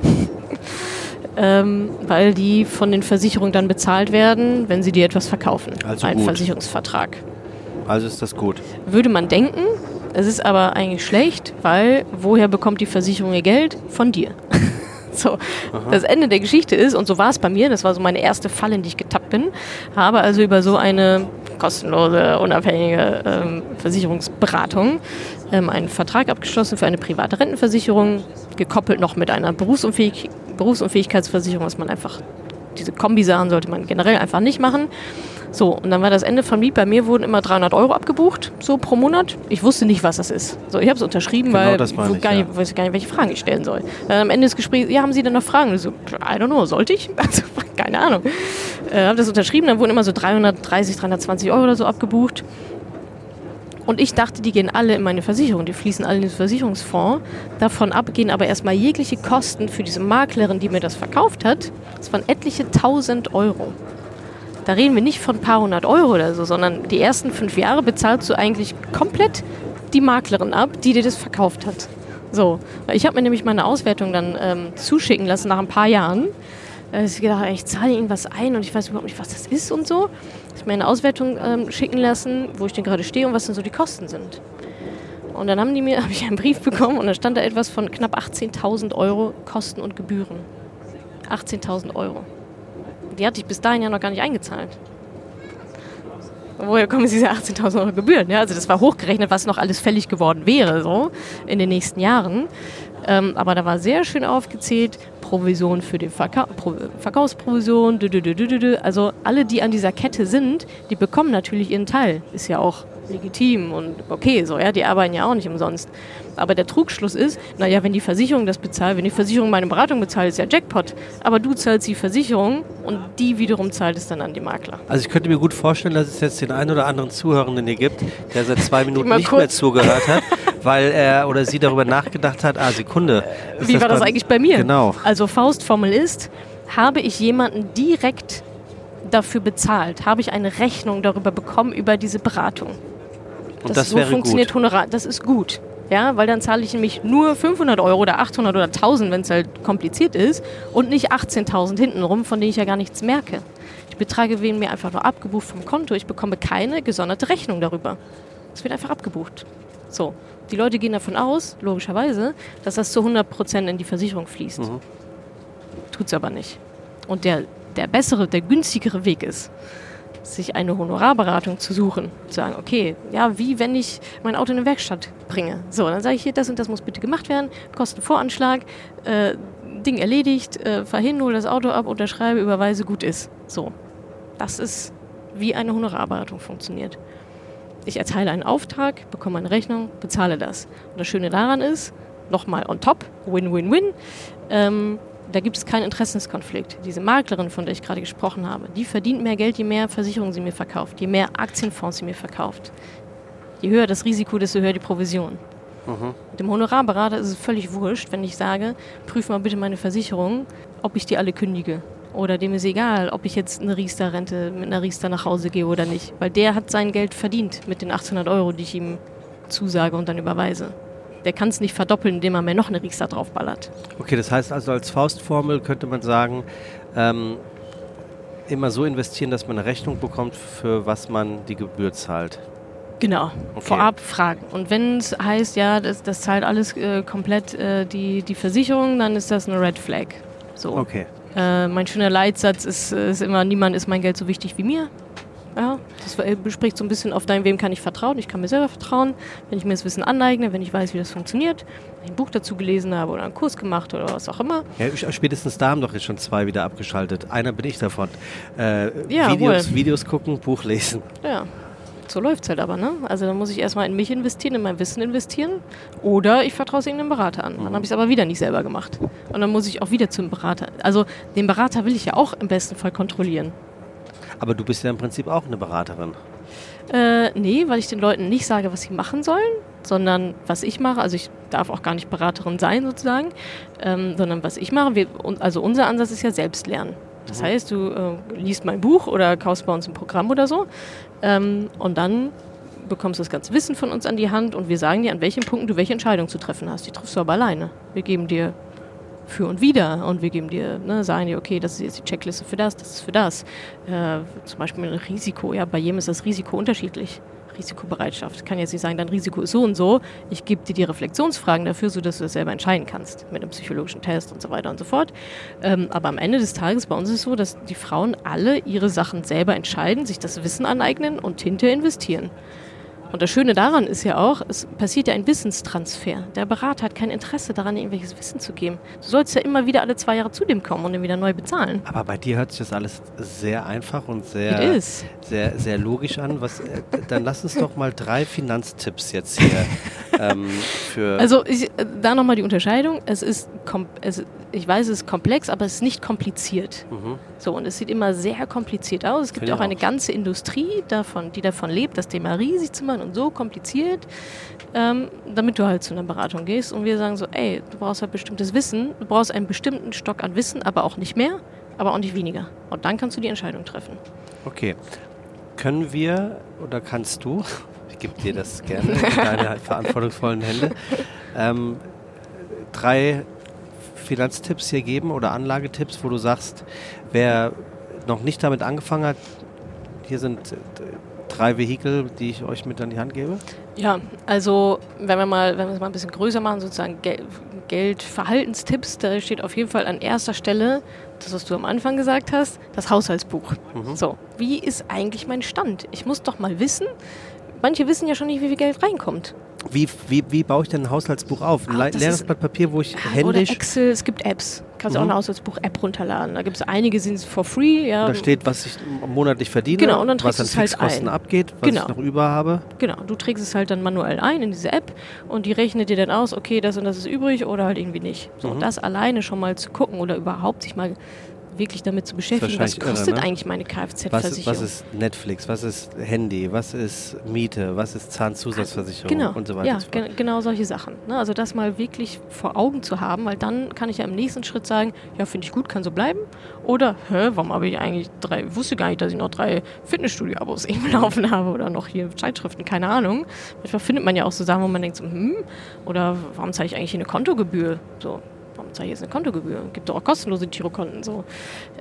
Speaker 1: ähm, weil die von den Versicherungen dann bezahlt werden, wenn sie dir etwas verkaufen. Also Ein gut. Versicherungsvertrag.
Speaker 2: Also ist das gut.
Speaker 1: Würde man denken, es ist aber eigentlich schlecht, weil woher bekommt die Versicherung ihr Geld? Von dir. (laughs) so, Aha. das Ende der Geschichte ist, und so war es bei mir, das war so meine erste Falle, in die ich getappt bin, habe also über so eine kostenlose, unabhängige ähm, Versicherungsberatung ähm, einen Vertrag abgeschlossen für eine private Rentenversicherung, gekoppelt noch mit einer Berufsunfähig Berufsunfähigkeitsversicherung, was man einfach, diese Kombisachen sollte man generell einfach nicht machen. So, und dann war das Ende vom Lied. Bei mir wurden immer 300 Euro abgebucht, so pro Monat. Ich wusste nicht, was das ist. So, ich habe es unterschrieben, genau weil ich, gar nicht, ja. weiß gar nicht, welche Fragen ich stellen soll. Dann am Ende des Gesprächs, ja, haben Sie denn noch Fragen? Und so, I don't know, sollte ich? (laughs) Also, keine Ahnung. Äh, habe das unterschrieben, dann wurden immer so 330, 320 Euro oder so abgebucht. Und ich dachte, die gehen alle in meine Versicherung, die fließen alle in den Versicherungsfonds. Davon ab gehen aber erstmal jegliche Kosten für diese Maklerin, die mir das verkauft hat. Das waren etliche tausend Euro. Da reden wir nicht von ein paar hundert Euro oder so, sondern die ersten fünf Jahre bezahlst du eigentlich komplett die Maklerin ab, die dir das verkauft hat. So, ich habe mir nämlich meine Auswertung dann ähm, zuschicken lassen nach ein paar Jahren. Äh, ich gedacht, ich zahle ihnen was ein und ich weiß überhaupt nicht, was das ist und so. Ich mir eine Auswertung ähm, schicken lassen, wo ich denn gerade stehe und was denn so die Kosten sind. Und dann haben die mir, (laughs) habe ich einen Brief bekommen und da stand da etwas von knapp 18.000 Euro Kosten und Gebühren. 18.000 Euro. Die hatte ich bis dahin ja noch gar nicht eingezahlt. Woher kommen diese 18.000 Euro Gebühren? Ja, also das war hochgerechnet, was noch alles fällig geworden wäre so in den nächsten Jahren. Ähm, aber da war sehr schön aufgezählt, Provision für die Verka Pro Verkaufsprovision, dü -dü -dü also alle, die an dieser Kette sind, die bekommen natürlich ihren Teil. Ist ja auch legitim und okay, so, ja, die arbeiten ja auch nicht umsonst. Aber der Trugschluss ist, naja, wenn die Versicherung das bezahlt, wenn die Versicherung meine Beratung bezahlt, ist ja Jackpot. Aber du zahlst die Versicherung und die wiederum zahlt es dann an die Makler.
Speaker 2: Also ich könnte mir gut vorstellen, dass es jetzt den einen oder anderen Zuhörenden hier gibt, der seit zwei Minuten nicht mehr zugehört hat, weil er oder sie darüber nachgedacht hat, ah, Sekunde.
Speaker 1: Wie das war das eigentlich bei mir?
Speaker 2: Genau.
Speaker 1: Also Faustformel ist, habe ich jemanden direkt dafür bezahlt? Habe ich eine Rechnung darüber bekommen, über diese Beratung?
Speaker 2: Und das, das so funktioniert gut.
Speaker 1: Honorar. Das ist gut. Ja, weil dann zahle ich nämlich nur 500 Euro oder 800 oder 1000, wenn es halt kompliziert ist und nicht 18.000 hintenrum, von denen ich ja gar nichts merke. Die Beträge werden mir einfach nur abgebucht vom Konto. Ich bekomme keine gesonderte Rechnung darüber. Es wird einfach abgebucht. So. Die Leute gehen davon aus, logischerweise, dass das zu 100 Prozent in die Versicherung fließt. Mhm. Tut es aber nicht. Und der, der bessere, der günstigere Weg ist, sich eine Honorarberatung zu suchen. Zu sagen, okay, ja, wie wenn ich mein Auto in eine Werkstatt bringe. So, dann sage ich hier, das und das muss bitte gemacht werden, Kostenvoranschlag, äh, Ding erledigt, äh, fahr hin, hol das Auto ab, unterschreibe, überweise, gut ist. So. Das ist, wie eine Honorarberatung funktioniert. Ich erteile einen Auftrag, bekomme eine Rechnung, bezahle das. Und das Schöne daran ist, nochmal on top, Win-Win-Win, ähm, da gibt es keinen Interessenskonflikt. Diese Maklerin, von der ich gerade gesprochen habe, die verdient mehr Geld, je mehr Versicherungen sie mir verkauft, je mehr Aktienfonds sie mir verkauft. Je höher das Risiko, desto höher die Provision. Mhm. Dem Honorarberater ist es völlig wurscht, wenn ich sage, prüf mal bitte meine Versicherungen, ob ich die alle kündige. Oder dem ist egal, ob ich jetzt eine Riester-Rente mit einer Riester nach Hause gehe oder nicht. Weil der hat sein Geld verdient mit den 1800 Euro, die ich ihm zusage und dann überweise. Der kann es nicht verdoppeln, indem er mir noch eine Riester draufballert.
Speaker 2: Okay, das heißt also als Faustformel könnte man sagen, ähm, immer so investieren, dass man eine Rechnung bekommt, für was man die Gebühr zahlt.
Speaker 1: Genau, okay. vorab fragen. Und wenn es heißt, ja, das, das zahlt alles äh, komplett äh, die, die Versicherung, dann ist das eine Red Flag. So.
Speaker 2: Okay.
Speaker 1: Äh, mein schöner Leitsatz ist, ist immer, niemand ist mein Geld so wichtig wie mir. Ja, das bespricht so ein bisschen auf dein, wem kann ich vertrauen. Ich kann mir selber vertrauen, wenn ich mir das Wissen aneigne, wenn ich weiß, wie das funktioniert, wenn ich ein Buch dazu gelesen habe oder einen Kurs gemacht oder was auch immer.
Speaker 2: Ja, spätestens da haben doch jetzt schon zwei wieder abgeschaltet. Einer bin ich davon. Äh, ja, Videos, Videos gucken, Buch lesen.
Speaker 1: Ja, so läuft es halt aber, ne? Also dann muss ich erstmal in mich investieren, in mein Wissen investieren. Oder ich vertraue es irgendeinem Berater an. Dann habe ich es aber wieder nicht selber gemacht. Und dann muss ich auch wieder zum Berater. Also den Berater will ich ja auch im besten Fall kontrollieren.
Speaker 2: Aber du bist ja im Prinzip auch eine Beraterin.
Speaker 1: Äh, nee, weil ich den Leuten nicht sage, was sie machen sollen, sondern was ich mache. Also ich darf auch gar nicht Beraterin sein sozusagen, ähm, sondern was ich mache. Wir, also unser Ansatz ist ja Selbstlernen. Das mhm. heißt, du äh, liest mein Buch oder kaufst bei uns ein Programm oder so ähm, und dann bekommst du das ganze Wissen von uns an die Hand und wir sagen dir, an welchen Punkten du welche Entscheidung zu treffen hast. Die triffst du aber alleine. Wir geben dir für und wieder und wir geben dir, ne, sagen dir, okay, das ist jetzt die Checkliste für das, das ist für das. Äh, zum Beispiel ein Risiko, ja, bei jedem ist das Risiko unterschiedlich. Risikobereitschaft. Kann jetzt nicht sagen, dein Risiko ist so und so. Ich gebe dir die Reflexionsfragen dafür, sodass du das selber entscheiden kannst. Mit einem psychologischen Test und so weiter und so fort. Ähm, aber am Ende des Tages bei uns ist es so, dass die Frauen alle ihre Sachen selber entscheiden, sich das Wissen aneignen und hinterher investieren. Und das Schöne daran ist ja auch, es passiert ja ein Wissenstransfer. Der Berater hat kein Interesse daran, irgendwelches Wissen zu geben. Du sollst ja immer wieder alle zwei Jahre zu dem kommen und ihn wieder neu bezahlen.
Speaker 2: Aber bei dir hört sich das alles sehr einfach und sehr, sehr, sehr logisch an. Was, äh, dann lass uns doch mal drei Finanztipps jetzt hier ähm, für.
Speaker 1: Also ich, äh, da nochmal die Unterscheidung. Es ist, es, ich weiß, es ist komplex, aber es ist nicht kompliziert. Mhm. So, und es sieht immer sehr kompliziert aus. Es gibt auch, auch eine ganze Industrie, davon, die davon lebt, das Thema riesig zu machen und so kompliziert, ähm, damit du halt zu einer Beratung gehst und wir sagen so, ey, du brauchst halt bestimmtes Wissen, du brauchst einen bestimmten Stock an Wissen, aber auch nicht mehr, aber auch nicht weniger. Und dann kannst du die Entscheidung treffen.
Speaker 2: Okay. Können wir oder kannst du, (laughs) ich gebe dir das gerne in deine (laughs) verantwortungsvollen Hände, ähm, drei Finanztipps hier geben oder Anlagetipps, wo du sagst, wer noch nicht damit angefangen hat, hier sind drei Vehikel, die ich euch mit an die Hand gebe?
Speaker 1: Ja, also wenn wir mal, wenn wir es mal ein bisschen größer machen, sozusagen Gel Geldverhaltenstipps, da steht auf jeden Fall an erster Stelle, das was du am Anfang gesagt hast, das Haushaltsbuch. Mhm. So, wie ist eigentlich mein Stand? Ich muss doch mal wissen, manche wissen ja schon nicht, wie viel Geld reinkommt.
Speaker 2: Wie, wie, wie baue ich denn ein Haushaltsbuch auf? Ein Ach, leeres Blatt Papier, wo ich händisch... Oder
Speaker 1: Excel, es gibt Apps. Kannst mhm. auch ein Haushaltsbuch-App runterladen. Da gibt es einige, sind for free. Ja.
Speaker 2: Da steht, was ich monatlich verdiene,
Speaker 1: genau, und dann
Speaker 2: was
Speaker 1: an
Speaker 2: Fixkosten
Speaker 1: halt
Speaker 2: abgeht, was genau. ich noch über habe.
Speaker 1: Genau, du trägst es halt dann manuell ein in diese App und die rechnet dir dann aus, okay, das und das ist übrig oder halt irgendwie nicht. So, mhm. das alleine schon mal zu gucken oder überhaupt sich mal wirklich damit zu beschäftigen, was kostet
Speaker 2: irre, ne?
Speaker 1: eigentlich meine Kfz-Versicherung.
Speaker 2: Was, was, ist Netflix, was ist Handy, was ist Miete, was ist Zahnzusatzversicherung
Speaker 1: genau.
Speaker 2: und so weiter.
Speaker 1: Ja,
Speaker 2: so
Speaker 1: ge genau solche Sachen. Ne? Also das mal wirklich vor Augen zu haben, weil dann kann ich ja im nächsten Schritt sagen, ja, finde ich gut, kann so bleiben. Oder, hä, warum habe ich eigentlich drei, wusste gar nicht, dass ich noch drei Fitnessstudio-Abos (laughs) eben laufen habe oder noch hier Zeitschriften, keine Ahnung. Manchmal findet man ja auch so Sachen, wo man denkt so, hm, oder warum zahle ich eigentlich hier eine Kontogebühr? So, zahle jetzt eine Kontogebühr? Gibt doch auch kostenlose Girokonten. So.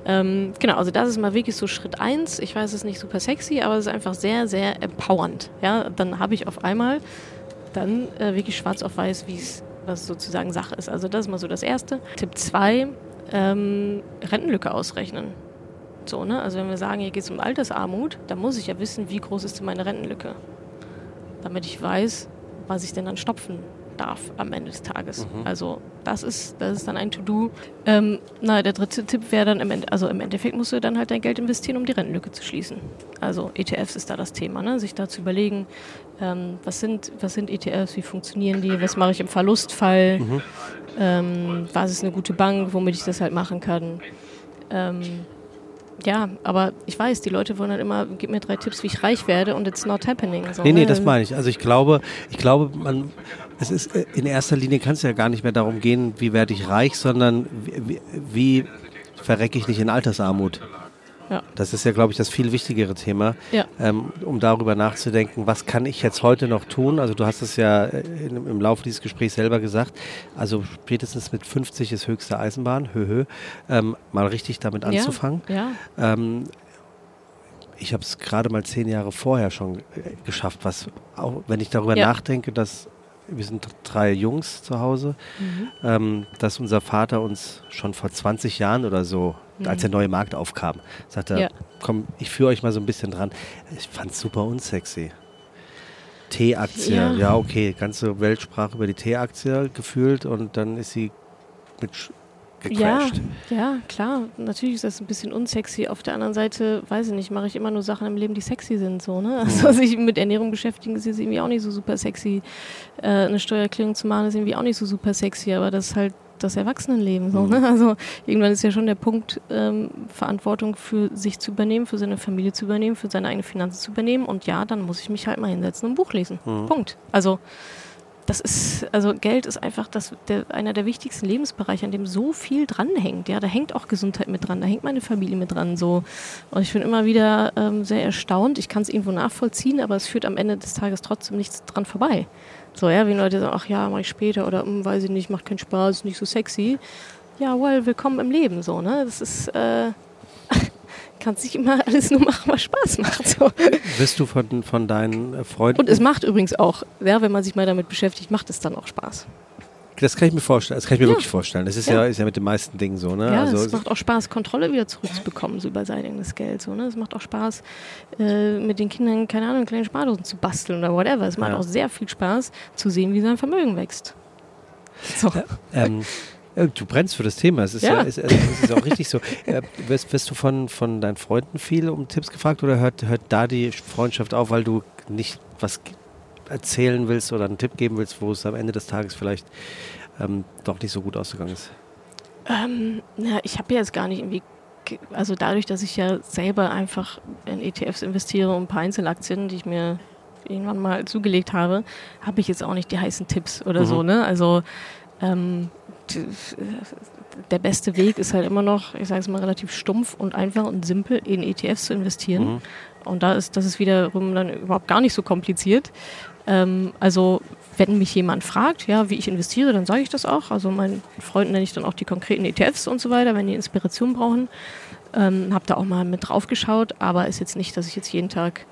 Speaker 1: Ähm, genau, also das ist mal wirklich so Schritt eins. Ich weiß, es ist nicht super sexy, aber es ist einfach sehr, sehr empowernd. Ja, dann habe ich auf einmal dann äh, wirklich schwarz auf weiß, wie es was sozusagen Sache ist. Also das ist mal so das Erste. Tipp zwei, ähm, Rentenlücke ausrechnen. So, ne? Also wenn wir sagen, hier geht es um Altersarmut, dann muss ich ja wissen, wie groß ist denn meine Rentenlücke. Damit ich weiß, was ich denn dann stopfen darf am Ende des Tages. Mhm. Also das ist, das ist dann ein To-Do. Ähm, na, der dritte Tipp wäre dann, im Ende, also im Endeffekt musst du dann halt dein Geld investieren, um die Rentenlücke zu schließen. Also ETFs ist da das Thema, ne? sich da zu überlegen, ähm, was, sind, was sind ETFs, wie funktionieren die, was mache ich im Verlustfall, mhm. ähm, was ist eine gute Bank, womit ich das halt machen kann. Ähm, ja, aber ich weiß, die Leute wollen dann immer, gib mir drei Tipps, wie ich reich werde und it's not happening.
Speaker 2: So, nee, nee, ne? das meine ich. Also ich glaube, ich glaube, man, es ist äh, in erster Linie kann es ja gar nicht mehr darum gehen, wie werde ich reich, sondern wie, wie verrecke ich nicht in Altersarmut. Ja. Das ist ja, glaube ich, das viel wichtigere Thema, ja. ähm, um darüber nachzudenken, was kann ich jetzt heute noch tun? Also du hast es ja äh, in, im Laufe dieses Gesprächs selber gesagt, also spätestens mit 50 ist höchste Eisenbahn, hö, hö, ähm, mal richtig damit anzufangen. Ja. Ähm, ich habe es gerade mal zehn Jahre vorher schon äh, geschafft, was auch wenn ich darüber nachdenke, dass wir sind drei Jungs zu Hause, mhm. ähm, dass unser Vater uns schon vor 20 Jahren oder so. Als der neue Markt aufkam, sagte, ja. komm, ich führe euch mal so ein bisschen dran. Ich fand es super unsexy. T-Aktie, ja. ja. okay, ganze Weltsprache über die T-Aktie gefühlt und dann ist sie mit
Speaker 1: gecrashed. Ja, ja, klar. Natürlich ist das ein bisschen unsexy. Auf der anderen Seite, weiß ich nicht, mache ich immer nur Sachen im Leben, die sexy sind. So, ne? Also sich mit Ernährung beschäftigen ist irgendwie auch nicht so super sexy. Äh, eine Steuererklärung zu machen ist irgendwie auch nicht so super sexy, aber das ist halt das Erwachsenenleben. So, ne? Also irgendwann ist ja schon der Punkt, ähm, Verantwortung für sich zu übernehmen, für seine Familie zu übernehmen, für seine eigenen Finanzen zu übernehmen. Und ja, dann muss ich mich halt mal hinsetzen und ein Buch lesen. Mhm. Punkt. Also das ist, also Geld ist einfach das, der, einer der wichtigsten Lebensbereiche, an dem so viel dranhängt. Ja, da hängt auch Gesundheit mit dran, da hängt meine Familie mit dran. So. Und ich bin immer wieder ähm, sehr erstaunt. Ich kann es irgendwo nachvollziehen, aber es führt am Ende des Tages trotzdem nichts dran vorbei. So, ja, wie Leute sagen, ach ja, mach ich später oder hm, weiß ich nicht, macht keinen Spaß, nicht so sexy. Ja, well, willkommen im Leben, so, ne? Das ist, äh, (laughs) kannst nicht immer alles nur machen, was Spaß macht. So.
Speaker 2: Wirst du von, von deinen äh, Freunden.
Speaker 1: Und es macht übrigens auch, ja, wenn man sich mal damit beschäftigt, macht es dann auch Spaß.
Speaker 2: Das kann ich mir vorstellen. Das kann ich mir ja. wirklich vorstellen. Das ist ja. ja. ist ja mit den meisten Dingen so. Ne?
Speaker 1: Ja, also es macht auch Spaß, Kontrolle wieder zurückzubekommen so über sein eigenes Geld. So, ne? Es macht auch Spaß, äh, mit den Kindern, keine Ahnung, kleine Spardosen zu basteln oder whatever. Es macht ja. auch sehr viel Spaß, zu sehen, wie sein Vermögen wächst.
Speaker 2: So. Ähm, Du brennst für das Thema. Es ist ja, ja es, es ist auch richtig so. (laughs) Äh, wirst, wirst, du von, von deinen Freunden viel um Tipps gefragt oder hört, hört da die Freundschaft auf, weil du nicht was erzählen willst oder einen Tipp geben willst, wo es am Ende des Tages vielleicht ähm, doch nicht so gut ausgegangen ist?
Speaker 1: Ähm, na, ich habe jetzt gar nicht irgendwie also dadurch, dass ich ja selber einfach in ETFs investiere und ein paar Einzelaktien, die ich mir irgendwann mal zugelegt habe, habe ich jetzt auch nicht die heißen Tipps oder mhm. so. Ne? Also ähm, der beste Weg ist halt immer noch, ich sage es mal, relativ stumpf und einfach und simpel in ETFs zu investieren. Mhm. Und da ist das ist wiederum dann überhaupt gar nicht so kompliziert. Ähm, also wenn mich jemand fragt, ja, wie ich investiere, dann sage ich das auch. Also meinen Freunden nenne ich dann auch die konkreten ETFs und so weiter, wenn die Inspiration brauchen. Ähm, habe da auch mal mit drauf geschaut, aber ist jetzt nicht, dass ich jetzt jeden Tag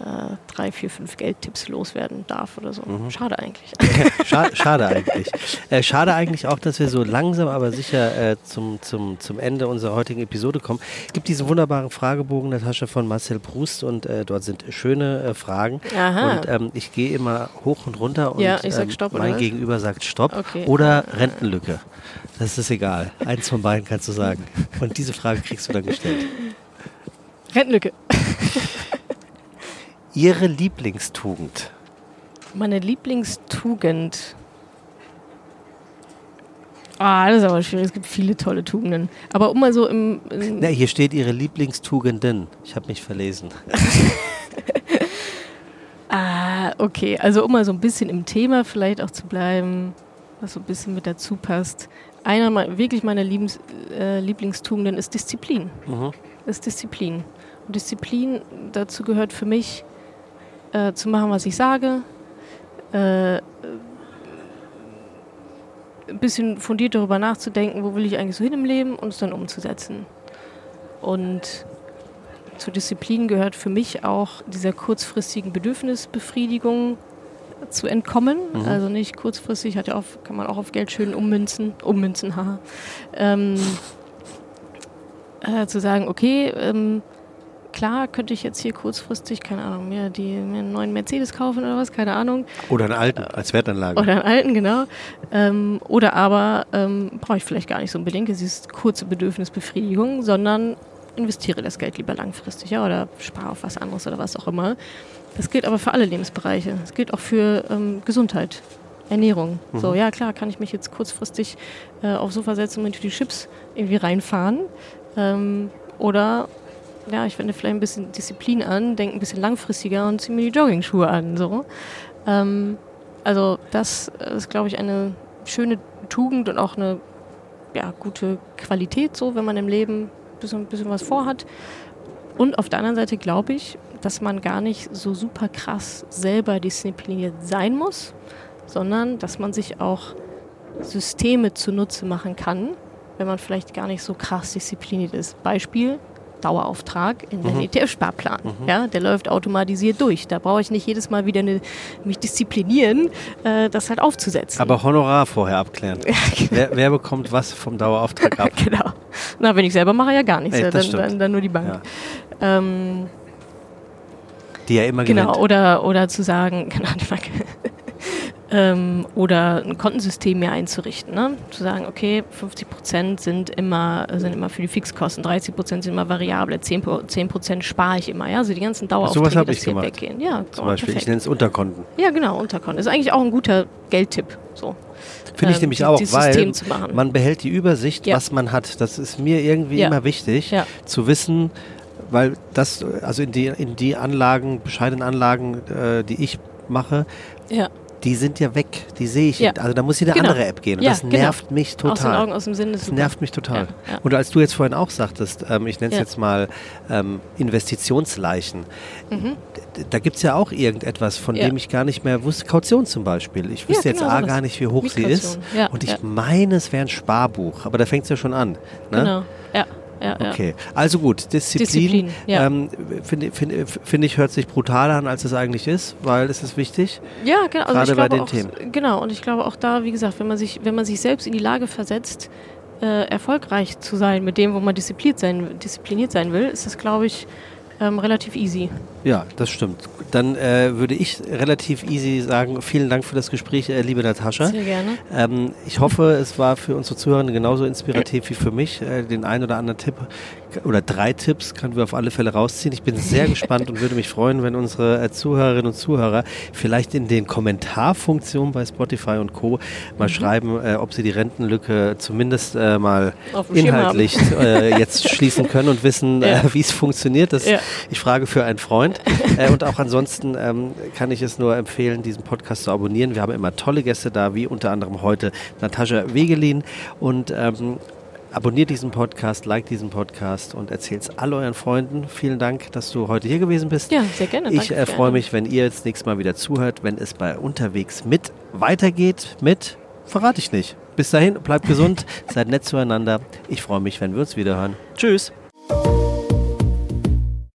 Speaker 1: äh, drei, vier, fünf Geldtipps loswerden darf oder so. Mhm. Schade eigentlich. (laughs)
Speaker 2: schade, schade eigentlich. Äh, schade eigentlich auch, dass wir so langsam, aber sicher äh, zum, zum, zum Ende unserer heutigen Episode kommen. Es gibt diesen wunderbaren Fragebogen der Tasche von Marcel Proust und äh, dort sind schöne äh, Fragen. Aha. Und ähm, ich gehe immer hoch und runter und
Speaker 1: ja, ich sag ähm, Stopp,
Speaker 2: ähm, mein Gegenüber sagt Stopp okay. oder Rentenlücke. Das ist egal. Eins von beiden kannst du sagen. Und diese Frage kriegst du dann gestellt.
Speaker 1: Rentenlücke. (laughs)
Speaker 2: Ihre Lieblingstugend?
Speaker 1: Meine Lieblingstugend. Ah, das ist aber schwierig. Es gibt viele tolle Tugenden. Aber um mal so im. im
Speaker 2: Na, hier steht Ihre Lieblingstugenden. Ich habe mich verlesen. (laughs)
Speaker 1: ah, okay. Also um mal so ein bisschen im Thema vielleicht auch zu bleiben, was so ein bisschen mit dazu passt. Einer wirklich meiner Liebens, äh, Lieblingstugenden ist Disziplin.
Speaker 2: Mhm.
Speaker 1: Ist Disziplin. Und Disziplin, dazu gehört für mich, äh, zu machen, was ich sage. Äh, ein bisschen fundiert darüber nachzudenken, wo will ich eigentlich so hin im Leben und es dann umzusetzen. Und zur Disziplin gehört für mich auch dieser kurzfristigen Bedürfnisbefriedigung zu entkommen.
Speaker 2: Mhm.
Speaker 1: Also nicht kurzfristig, hat ja auch, kann man auch auf Geld schön ummünzen, ummünzen, haha. Ähm, äh, zu sagen, okay, ähm, klar könnte ich jetzt hier kurzfristig, keine Ahnung, mir, die, mir einen neuen Mercedes kaufen oder was, keine Ahnung.
Speaker 2: Oder einen alten als Wertanlage.
Speaker 1: Oder einen alten, genau. Ähm, oder aber ähm, brauche ich vielleicht gar nicht so unbedingt, es ist kurze Bedürfnisbefriedigung, sondern investiere das Geld lieber langfristig ja, oder spare auf was anderes oder was auch immer. Das gilt aber für alle Lebensbereiche. Das gilt auch für ähm, Gesundheit, Ernährung. So, ja klar, kann ich mich jetzt kurzfristig äh, aufs Sofa setzen und mit die Chips irgendwie reinfahren. Ähm, oder ja, ich wende vielleicht ein bisschen Disziplin an, denke ein bisschen langfristiger und ziehe mir die Jogging-Schuhe an. So. Ähm, also das ist, glaube ich, eine schöne Tugend und auch eine ja, gute Qualität, so wenn man im Leben ein bisschen, bisschen was vorhat. Und auf der anderen Seite glaube ich, dass man gar nicht so super krass selber diszipliniert sein muss, sondern dass man sich auch Systeme zunutze machen kann, wenn man vielleicht gar nicht so krass diszipliniert ist. Beispiel Dauerauftrag in den ETF-Sparplan. Ja, der läuft automatisiert durch. Da brauche ich nicht jedes Mal wieder eine, mich disziplinieren, äh, das halt aufzusetzen.
Speaker 2: Aber Honorar vorher abklären. (laughs) wer, wer bekommt was vom Dauerauftrag ab? (laughs)
Speaker 1: genau. Na, wenn ich selber mache, ja gar nichts.
Speaker 2: Das
Speaker 1: dann, dann, dann nur die Bank.
Speaker 2: Ja.
Speaker 1: Ähm,
Speaker 2: Die ja immer
Speaker 1: genau,
Speaker 2: gewinnt.
Speaker 1: oder, oder zu sagen, genau, die Bank. Ähm, oder ein Kontensystem mir einzurichten. Ne? Zu sagen, okay, 50 Prozent sind immer, sind immer für die Fixkosten, 30 Prozent sind immer variable, 10 Pro- 10 Prozent spare ich immer. Ja? Also die ganzen Daueraufträge,
Speaker 2: hab
Speaker 1: dass
Speaker 2: ich
Speaker 1: hier
Speaker 2: gemacht.
Speaker 1: weggehen. Ja,
Speaker 2: Zum
Speaker 1: oh,
Speaker 2: Beispiel, ich
Speaker 1: perfekt.
Speaker 2: nenne es Unterkonten.
Speaker 1: Ja, genau, Unterkonten. Ist eigentlich auch ein guter Geldtipp. So.
Speaker 2: Finde ich
Speaker 1: Ähm,
Speaker 2: nämlich
Speaker 1: die-
Speaker 2: auch, weil man behält die Übersicht,
Speaker 1: Ja.
Speaker 2: was man hat. Das ist mir irgendwie
Speaker 1: Ja.
Speaker 2: immer wichtig,
Speaker 1: Ja.
Speaker 2: zu wissen, weil das, also in die, in die Anlagen, bescheidenen Anlagen, äh, die ich mache,
Speaker 1: Ja.
Speaker 2: Die sind ja weg. Die sehe ich.
Speaker 1: Ja.
Speaker 2: Also da muss jede
Speaker 1: Genau.
Speaker 2: andere App gehen. Und
Speaker 1: Ja,
Speaker 2: das
Speaker 1: genau.
Speaker 2: nervt mich
Speaker 1: Aus den
Speaker 2: total.
Speaker 1: Augen, aus dem Sinn.
Speaker 2: Das
Speaker 1: super.
Speaker 2: nervt mich total.
Speaker 1: Ja.
Speaker 2: Und als du jetzt vorhin auch sagtest, ähm, ich nenne es jetzt mal ähm, Investitionsleichen,
Speaker 1: Mhm.
Speaker 2: da gibt es ja auch irgendetwas, von dem ich gar nicht mehr wusste. Kaution zum Beispiel. Ich wüsste jetzt
Speaker 1: genau
Speaker 2: A
Speaker 1: sowas.
Speaker 2: gar nicht, wie hoch sie ist. Und ich meine, es wäre ein Sparbuch. Aber da fängt es ja schon an. Ne?
Speaker 1: Genau. Ja, ja, ja.
Speaker 2: Okay, also gut, Disziplin,
Speaker 1: Disziplin, ja.
Speaker 2: ähm, finde find, find ich, hört sich brutaler an, als es eigentlich ist, weil es ist wichtig.
Speaker 1: Ja, genau. Also
Speaker 2: Gerade bei den
Speaker 1: auch, Genau, und ich glaube auch da, wie gesagt, wenn man sich, wenn man sich selbst in die Lage versetzt, äh, erfolgreich zu sein mit dem, wo man diszipliniert sein, diszipliniert sein will, ist das, glaube ich, ähm, relativ easy.
Speaker 2: Ja, das stimmt. Dann äh, würde ich relativ easy sagen, vielen Dank für das Gespräch, äh, liebe Natascha.
Speaker 1: Sehr gerne.
Speaker 2: Ähm, ich hoffe, es war für unsere Zuhörer genauso inspirativ wie für mich. Äh, den einen oder anderen Tipp oder drei Tipps können wir auf alle Fälle rausziehen. Ich bin sehr gespannt und würde mich freuen, wenn unsere äh, Zuhörerinnen und Zuhörer vielleicht in den Kommentarfunktionen bei Spotify und Co. mal schreiben, äh, ob sie die Rentenlücke zumindest äh, mal inhaltlich jetzt schließen können und wissen,
Speaker 1: Ja.
Speaker 2: wie es funktioniert. Das,
Speaker 1: Ja.
Speaker 2: Ich frage für einen Freund. (laughs) äh, und auch ansonsten ähm, kann ich es nur empfehlen, diesen Podcast zu abonnieren. Wir haben immer tolle Gäste da, wie unter anderem heute Natascha Wegelin. Und ähm, abonniert diesen Podcast, like diesen Podcast und erzählt es all euren Freunden. Vielen Dank, dass du heute hier gewesen bist.
Speaker 1: Ja, sehr gerne.
Speaker 2: Ich äh, freue mich, wenn ihr jetzt nächstes Mal wieder zuhört, wenn es bei Unterwegs mit weitergeht mit, verrate ich nicht. Bis dahin, bleibt gesund, (laughs) seid nett zueinander. Ich freue mich, wenn wir uns wieder hören. Tschüss.